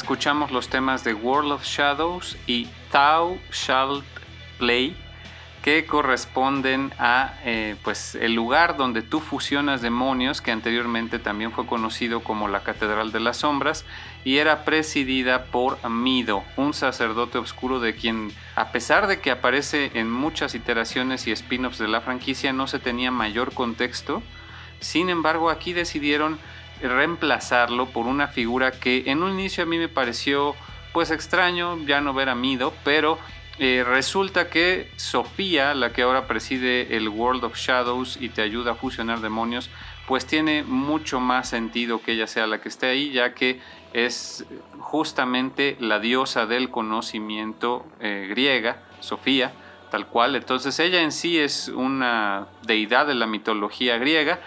Escuchamos los temas de World of Shadows y Thou Shalt Play que corresponden a eh, pues el lugar donde tú fusionas demonios que anteriormente también fue conocido como la Catedral de las Sombras y era presidida por Mido, un sacerdote oscuro de quien a pesar de que aparece en muchas iteraciones y spin-offs de la franquicia no se tenía mayor contexto, sin embargo aquí decidieron reemplazarlo por una figura que en un inicio a mí me pareció pues extraño ya no ver a Mido, pero eh, resulta que Sofía, la que ahora preside el World of Shadows y te ayuda a fusionar demonios, pues tiene mucho más sentido que ella sea la que esté ahí, ya que es justamente la diosa del conocimiento eh, griega, Sofía, tal cual. Entonces ella en sí es una deidad de la mitología griega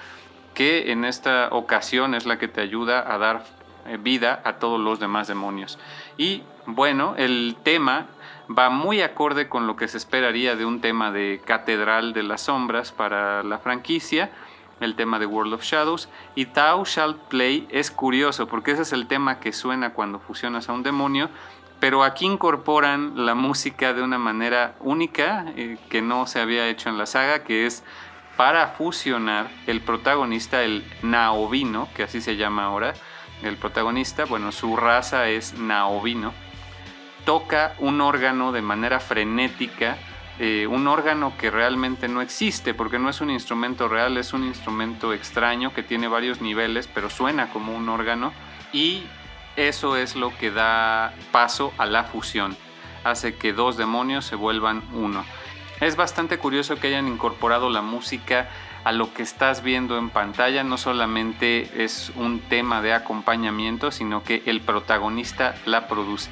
que en esta ocasión es la que te ayuda a dar eh, vida a todos los demás demonios. Y bueno, el tema va muy acorde con lo que se esperaría de un tema de Catedral de las Sombras para la franquicia, el tema de World of Shadows. Y Thou Shalt Play es curioso porque ese es el tema que suena cuando fusionas a un demonio, pero aquí incorporan la música de una manera única eh, que no se había hecho en la saga, que es para fusionar el protagonista, el Naovino, que así se llama ahora, el protagonista, bueno, su raza es Naovino toca un órgano de manera frenética, eh, un órgano que realmente no existe, porque no es un instrumento real, es un instrumento extraño que tiene varios niveles, pero suena como un órgano y eso es lo que da paso a la fusión, hace que dos demonios se vuelvan uno. Es bastante curioso que hayan incorporado la música a lo que estás viendo en pantalla, no solamente es un tema de acompañamiento, sino que el protagonista la produce.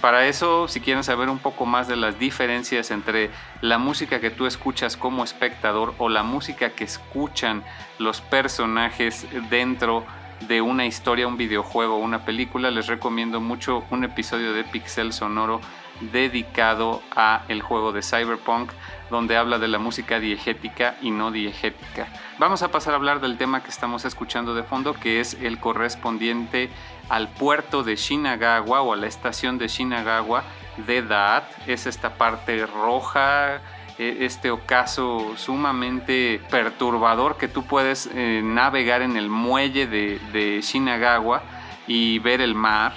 Para eso, si quieren saber un poco más de las diferencias entre la música que tú escuchas como espectador o la música que escuchan los personajes dentro de una historia, un videojuego una película, les recomiendo mucho un episodio de Pixel Sonoro dedicado a el juego de Cyberpunk donde habla de la música diegética y no diegética. Vamos a pasar a hablar del tema que estamos escuchando de fondo que es el correspondiente al puerto de Shinagawa o a la estación de Shinagawa de Daat. Es esta parte roja, e, este ocaso sumamente perturbador que tú puedes eh, navegar en el muelle de, Shinagawa y ver el mar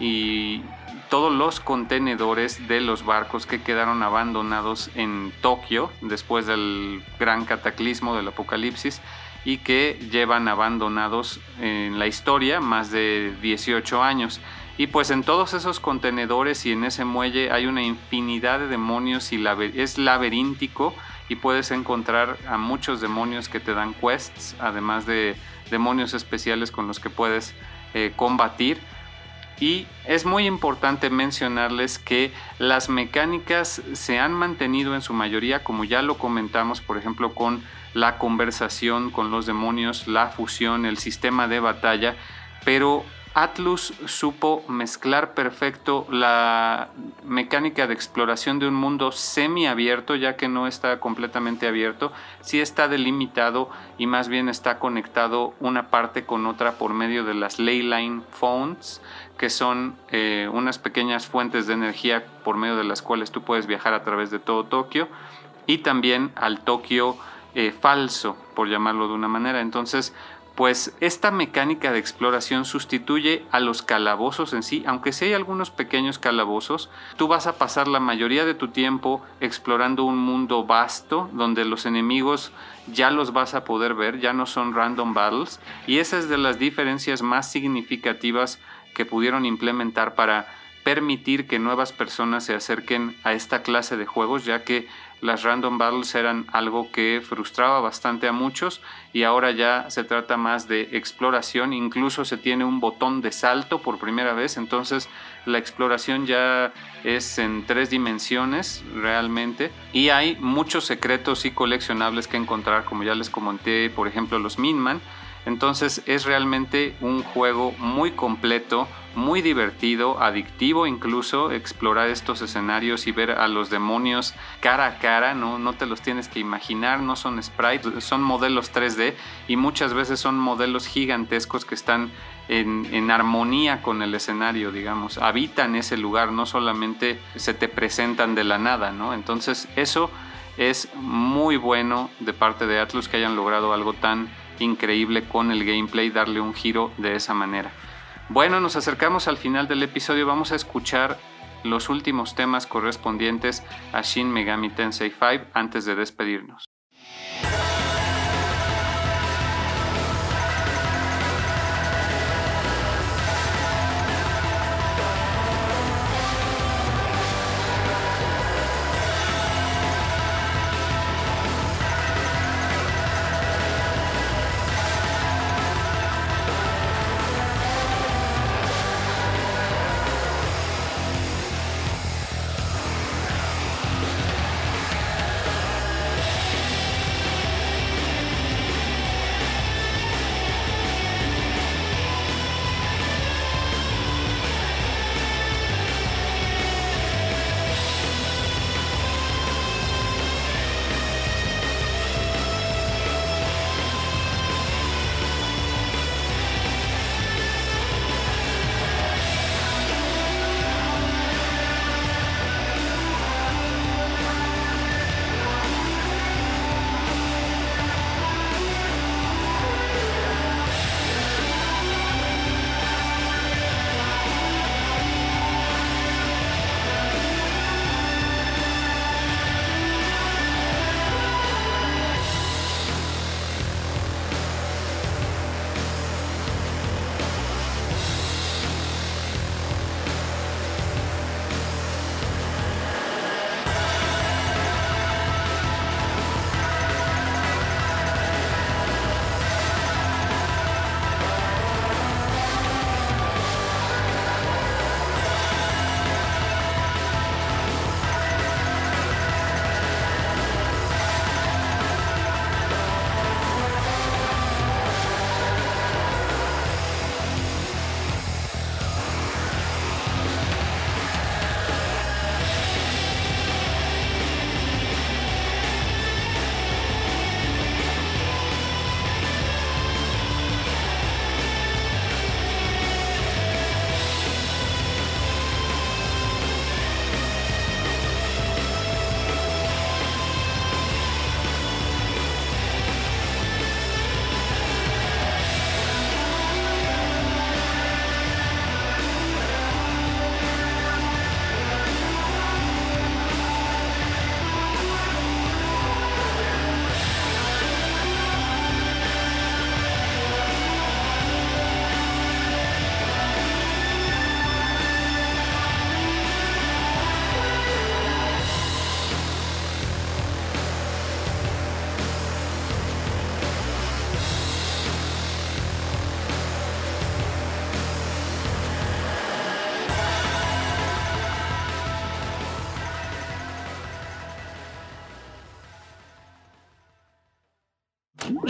y todos los contenedores de los barcos que quedaron abandonados en Tokio después del gran cataclismo del apocalipsis y que llevan abandonados en la historia más de 18 años. Y pues en todos esos contenedores y en ese muelle hay una infinidad de demonios y es laberíntico y puedes encontrar a muchos demonios que te dan quests, además de demonios especiales con los que puedes eh, combatir. Y es muy importante mencionarles que las mecánicas se han mantenido en su mayoría, como ya lo comentamos, por ejemplo, con la conversación con los demonios, la fusión, el sistema de batalla, pero Atlus supo mezclar perfecto la mecánica de exploración de un mundo semiabierto, ya que no está completamente abierto, sí está delimitado y más bien está conectado una parte con otra por medio de las Leyline Phones, que son eh, unas pequeñas fuentes de energía por medio de las cuales tú puedes viajar a través de todo Tokio, y también al Tokio eh, falso, por llamarlo de una manera. Entonces, pues esta mecánica de exploración sustituye a los calabozos en sí, aunque sí hay algunos pequeños calabozos, tú vas a pasar la mayoría de tu tiempo explorando un mundo vasto donde los enemigos ya los vas a poder ver, ya no son random battles, y esa es de las diferencias más significativas que pudieron implementar para permitir que nuevas personas se acerquen a esta clase de juegos, ya que las random battles eran algo que frustraba bastante a muchos y ahora ya se trata más de exploración, incluso se tiene un botón de salto por primera vez, entonces la exploración ya es en tres dimensiones realmente. Y hay muchos secretos y coleccionables que encontrar, como ya les comenté, por ejemplo los Minman, entonces es realmente un juego muy completo, muy divertido, adictivo incluso, explorar estos escenarios y ver a los demonios cara a cara, no, no te los tienes que imaginar, no son sprites, son modelos 3D y muchas veces son modelos gigantescos que están en, en, armonía con el escenario, digamos, habitan ese lugar, no solamente se te presentan de la nada, ¿no? Entonces eso es muy bueno de parte de Atlus que hayan logrado algo tan increíble con el gameplay, darle un giro de esa manera. Bueno, nos acercamos al final del episodio, vamos a escuchar los últimos temas correspondientes a Shin Megami Tensei 5 antes de despedirnos.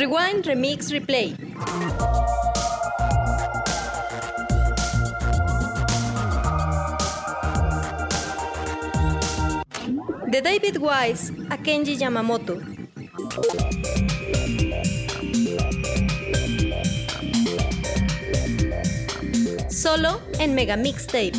Rewind, Remix, Replay. De David Wise a Kenji Yamamoto. Solo en Mega Mixtape.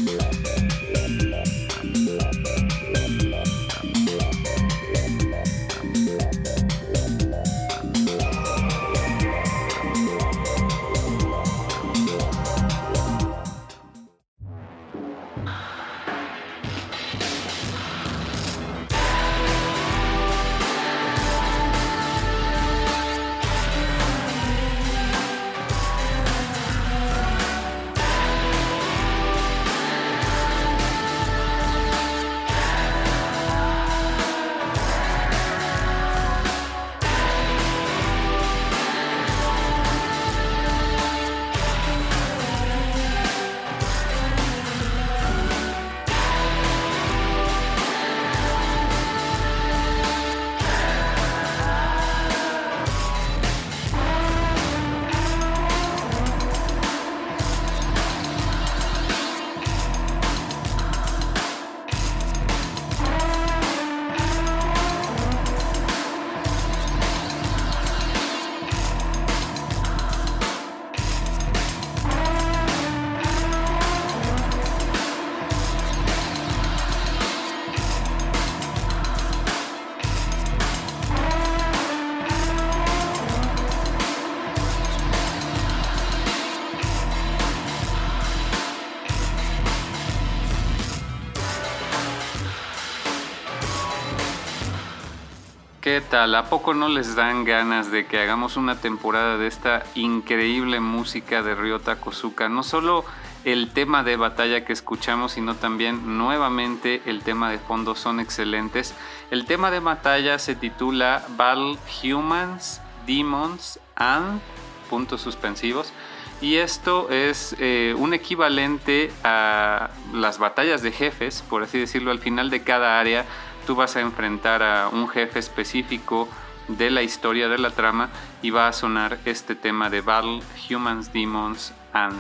¿Qué tal? ¿A poco no les dan ganas de que hagamos una temporada de esta increíble música de Ryota Kozuka? No solo el tema de batalla que escuchamos, sino también nuevamente el tema de fondo son excelentes. El tema de batalla se titula Battle Humans, Demons and puntos suspensivos. Y esto es eh, un equivalente a las batallas de jefes, por así decirlo, al final de cada área tú vas a enfrentar a un jefe específico de la historia de la trama y va a sonar este tema de Battle, Humans, Demons and.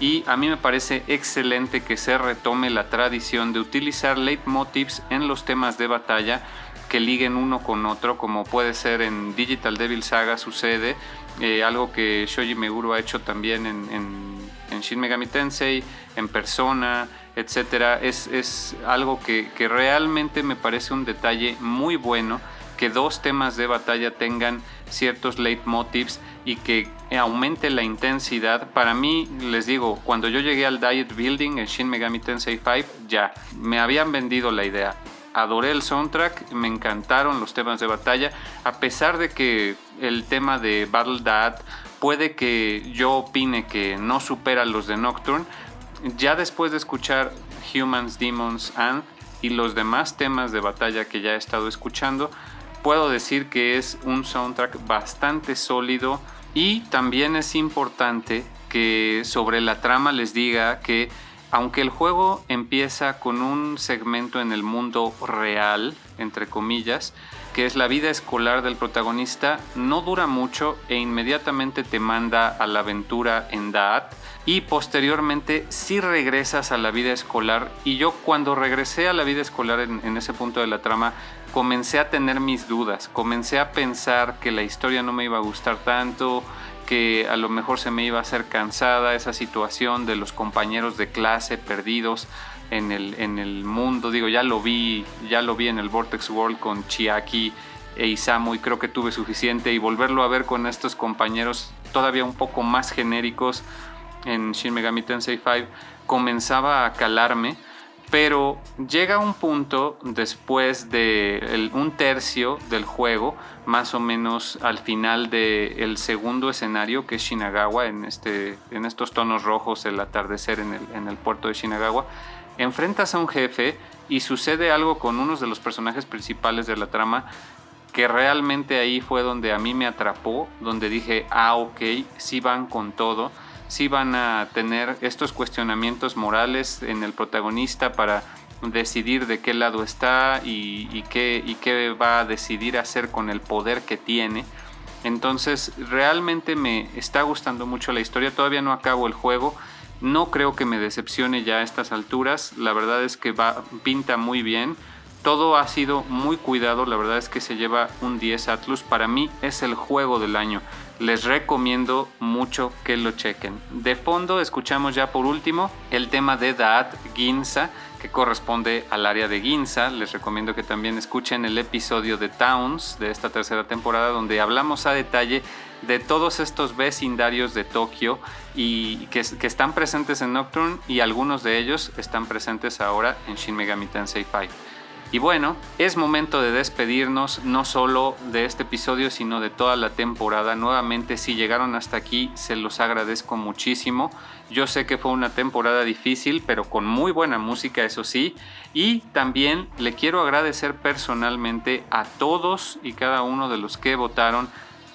Y a mí me parece excelente que se retome la tradición de utilizar leitmotivs en los temas de batalla que liguen uno con otro, como puede ser en Digital Devil Saga sucede, eh, algo que Shoji Meguro ha hecho también en, en Shin Megami Tensei, en Persona, etcétera, es, algo que, realmente me parece un detalle muy bueno que dos temas de batalla tengan ciertos leitmotivs y que aumente la intensidad. Para mí, les digo, cuando yo llegué al Diet Building en Shin Megami Tensei 5, ya, me habían vendido la idea. Adoré el soundtrack, me encantaron los temas de batalla, a pesar de que el tema de Battle Dad puede que yo opine que no supera los de Nocturne, ya después de escuchar Humans, Demons and y los demás temas de batalla que ya he estado escuchando, puedo decir que es un soundtrack bastante sólido y también es importante que sobre la trama les diga que aunque el juego empieza con un segmento en el mundo real, entre comillas, que es la vida escolar del protagonista, no dura mucho e inmediatamente te manda a la aventura en Daat y posteriormente si regresas a la vida escolar. Y yo cuando regresé a la vida escolar en, ese punto de la trama comencé a tener mis dudas, comencé a pensar que la historia no me iba a gustar tanto, que a lo mejor se me iba a hacer cansada esa situación de los compañeros de clase perdidos en el, en el mundo, digo, ya lo vi, ya lo vi en el Vortex World con Chiaki e Isamu y creo que tuve suficiente y volverlo a ver con estos compañeros todavía un poco más genéricos en Shin Megami Tensei 5 comenzaba a calarme, pero llega un punto después de un tercio del juego, más o menos al final del segundo escenario, que es Shinagawa, en, este, en estos tonos rojos, el atardecer en el, en el puerto de Shinagawa, enfrentas a un jefe y sucede algo con uno de los personajes principales de la trama que realmente ahí fue donde a mí me atrapó, donde dije, ah, ok, sí van con todo sí van a tener estos cuestionamientos morales en el protagonista para decidir de qué lado está y, qué, va a decidir hacer con el poder que tiene. Entonces realmente me está gustando mucho la historia, todavía no acabo el juego, no creo que me decepcione ya a estas alturas, la verdad es que va, pinta muy bien, todo ha sido muy cuidado, la verdad es que se lleva un 10 Atlus, para mí es el juego del año les recomiendo mucho que lo chequen. De fondo escuchamos ya por último el tema de Daat Ginza, que corresponde al área de Ginza. Les recomiendo que también escuchen el episodio de Towns de esta tercera temporada, donde hablamos a detalle de todos estos vecindarios de Tokio y que, están presentes en Nocturne y algunos de ellos están presentes ahora en Shin Megami Tensei 5. Y bueno, es momento de despedirnos no solo de este episodio, sino de toda la temporada. Nuevamente, si llegaron hasta aquí, se los agradezco muchísimo. Yo sé que fue una temporada difícil, pero con muy buena música, eso sí. Y también le quiero agradecer personalmente a todos y cada uno de los que votaron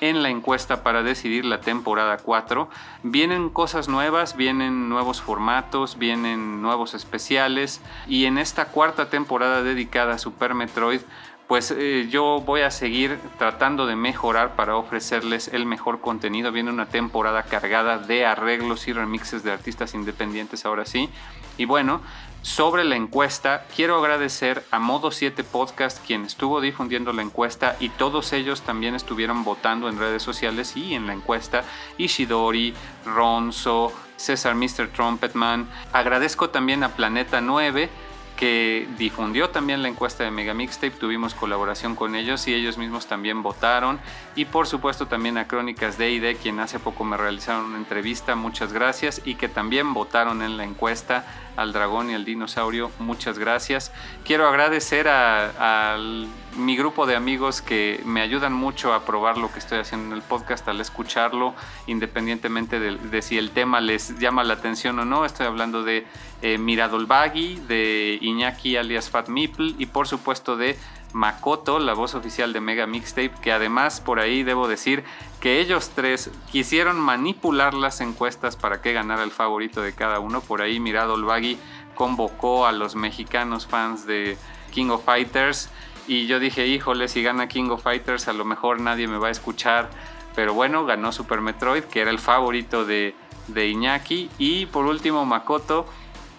en la encuesta para decidir la temporada 4. Vienen cosas nuevas, vienen nuevos formatos, vienen nuevos especiales y en esta cuarta temporada dedicada a Super Metroid pues eh, yo voy a seguir tratando de mejorar para ofrecerles el mejor contenido. Viene una temporada cargada de arreglos y remixes de artistas independientes ahora sí. Y bueno, sobre la encuesta. Quiero agradecer a Modo 7 Podcast quien estuvo difundiendo la encuesta y todos ellos también estuvieron votando en redes sociales y en la encuesta. Ishidori, Ronzo, César Mr. Trumpetman. Agradezco también a Planeta 9 que difundió también la encuesta de Mega Mixtape, tuvimos colaboración con ellos y ellos mismos también votaron y por supuesto también a Crónicas de ID, quien hace poco me realizaron una entrevista, muchas gracias y que también votaron en la encuesta al dragón y al dinosaurio, muchas gracias. Quiero agradecer al mi grupo de amigos que me ayudan mucho a probar lo que estoy haciendo en el podcast al escucharlo, independientemente de, si el tema les llama la atención o no. Estoy hablando de eh, Miradol Baggy, de Iñaki alias Fat y por supuesto de Makoto, la voz oficial de Mega Mixtape, que además por ahí debo decir que ellos tres quisieron manipular las encuestas para que ganara el favorito de cada uno. Por ahí Miradol Baggy convocó a los mexicanos fans de King of Fighters y yo dije, híjole, si gana King of Fighters a lo mejor nadie me va a escuchar. Pero bueno, ganó Super Metroid, que era el favorito de, de Iñaki. Y por último, Makoto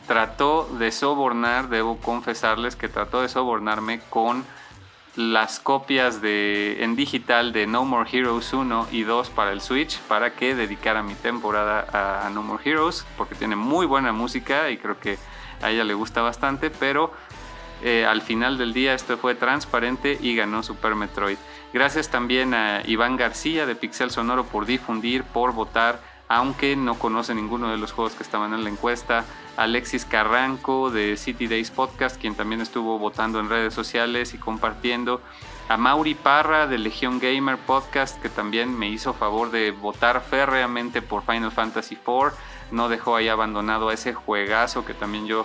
trató de sobornar, debo confesarles que trató de sobornarme con las copias de, en digital de No More Heroes 1 y 2 para el Switch para que dedicara mi temporada a, No More Heroes porque tiene muy buena música y creo que a ella le gusta bastante, pero eh, al final del día esto fue transparente y ganó Super Metroid. Gracias también a Iván García de Pixel Sonoro por difundir, por votar aunque no conoce ninguno de los juegos que estaban en la encuesta. Alexis Carranco de City Days Podcast, quien también estuvo votando en redes sociales y compartiendo. A Mauri Parra de Legion Gamer Podcast, que también me hizo favor de votar férreamente por Final Fantasy IV. No dejó ahí abandonado a ese juegazo que también yo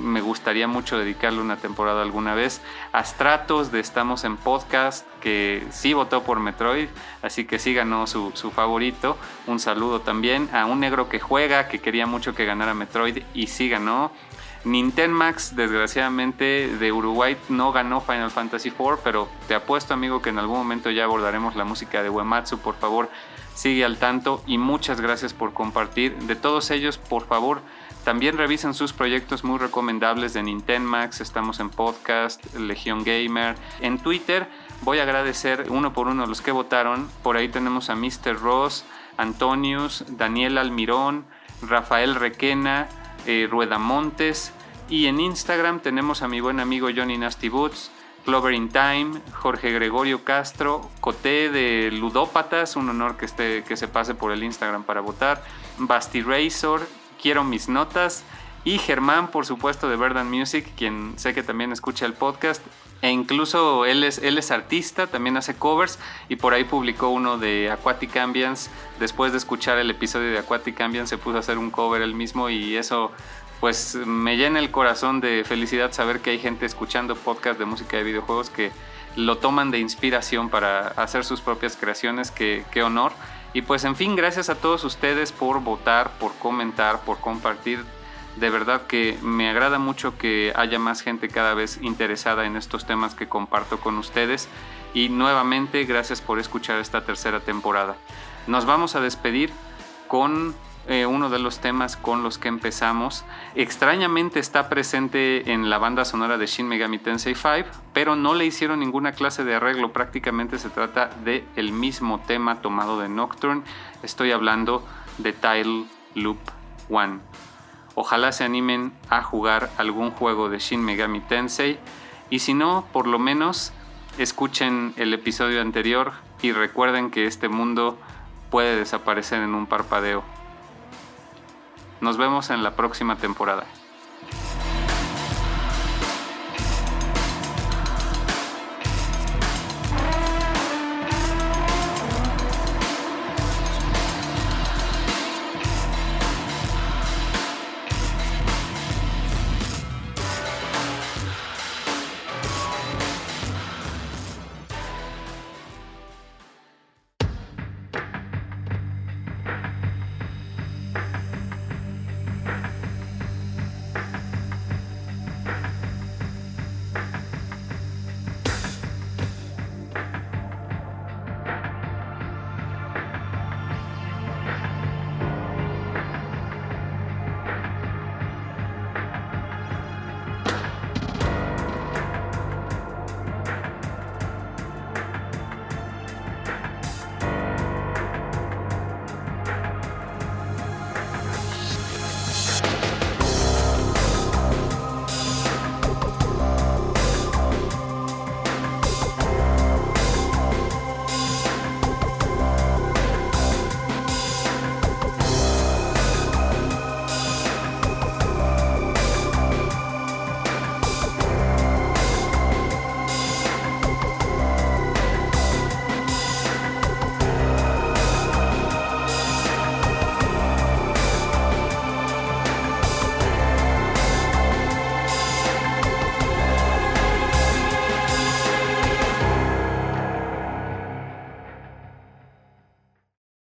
me gustaría mucho dedicarle una temporada alguna vez. A Stratos de Estamos en Podcast, que sí votó por Metroid, así que sí ganó su, favorito. Un saludo también a un negro que juega, que quería mucho que ganara Metroid y sí ganó. Max, desgraciadamente, de Uruguay no ganó Final Fantasy IV, pero te apuesto, amigo, que en algún momento ya abordaremos la música de Uematsu. Por favor, sigue al tanto y muchas gracias por compartir. De todos ellos, por favor, también revisen sus proyectos muy recomendables de Nintendo Max, estamos en podcast, Legion Gamer, en Twitter. Voy a agradecer uno por uno a los que votaron. Por ahí tenemos a Mr. Ross, Antonius, Daniel Almirón, Rafael Requena, eh, Rueda Montes. Y en Instagram tenemos a mi buen amigo Johnny Nasty Boots, Clover in Time, Jorge Gregorio Castro, Coté de Ludópatas, un honor que, esté, que se pase por el Instagram para votar, Basti Razor, Quiero mis notas. Y Germán, por supuesto, de Verdant Music, quien sé que también escucha el podcast. E incluso él es, él es artista, también hace covers y por ahí publicó uno de Aquatic Ambience. Después de escuchar el episodio de Aquatic Ambience se puso a hacer un cover él mismo y eso pues me llena el corazón de felicidad saber que hay gente escuchando podcast de música de videojuegos que lo toman de inspiración para hacer sus propias creaciones. Qué, qué honor. Y pues en fin, gracias a todos ustedes por votar, por comentar, por compartir. De verdad que me agrada mucho que haya más gente cada vez interesada en estos temas que comparto con ustedes. Y nuevamente, gracias por escuchar esta tercera temporada. Nos vamos a despedir con eh, uno de los temas con los que empezamos. Extrañamente está presente en la banda sonora de Shin Megami Tensei 5, pero no le hicieron ninguna clase de arreglo. Prácticamente se trata de el mismo tema tomado de Nocturne. Estoy hablando de Tile Loop 1. Ojalá se animen a jugar algún juego de Shin Megami Tensei y si no, por lo menos escuchen el episodio anterior y recuerden que este mundo puede desaparecer en un parpadeo. Nos vemos en la próxima temporada.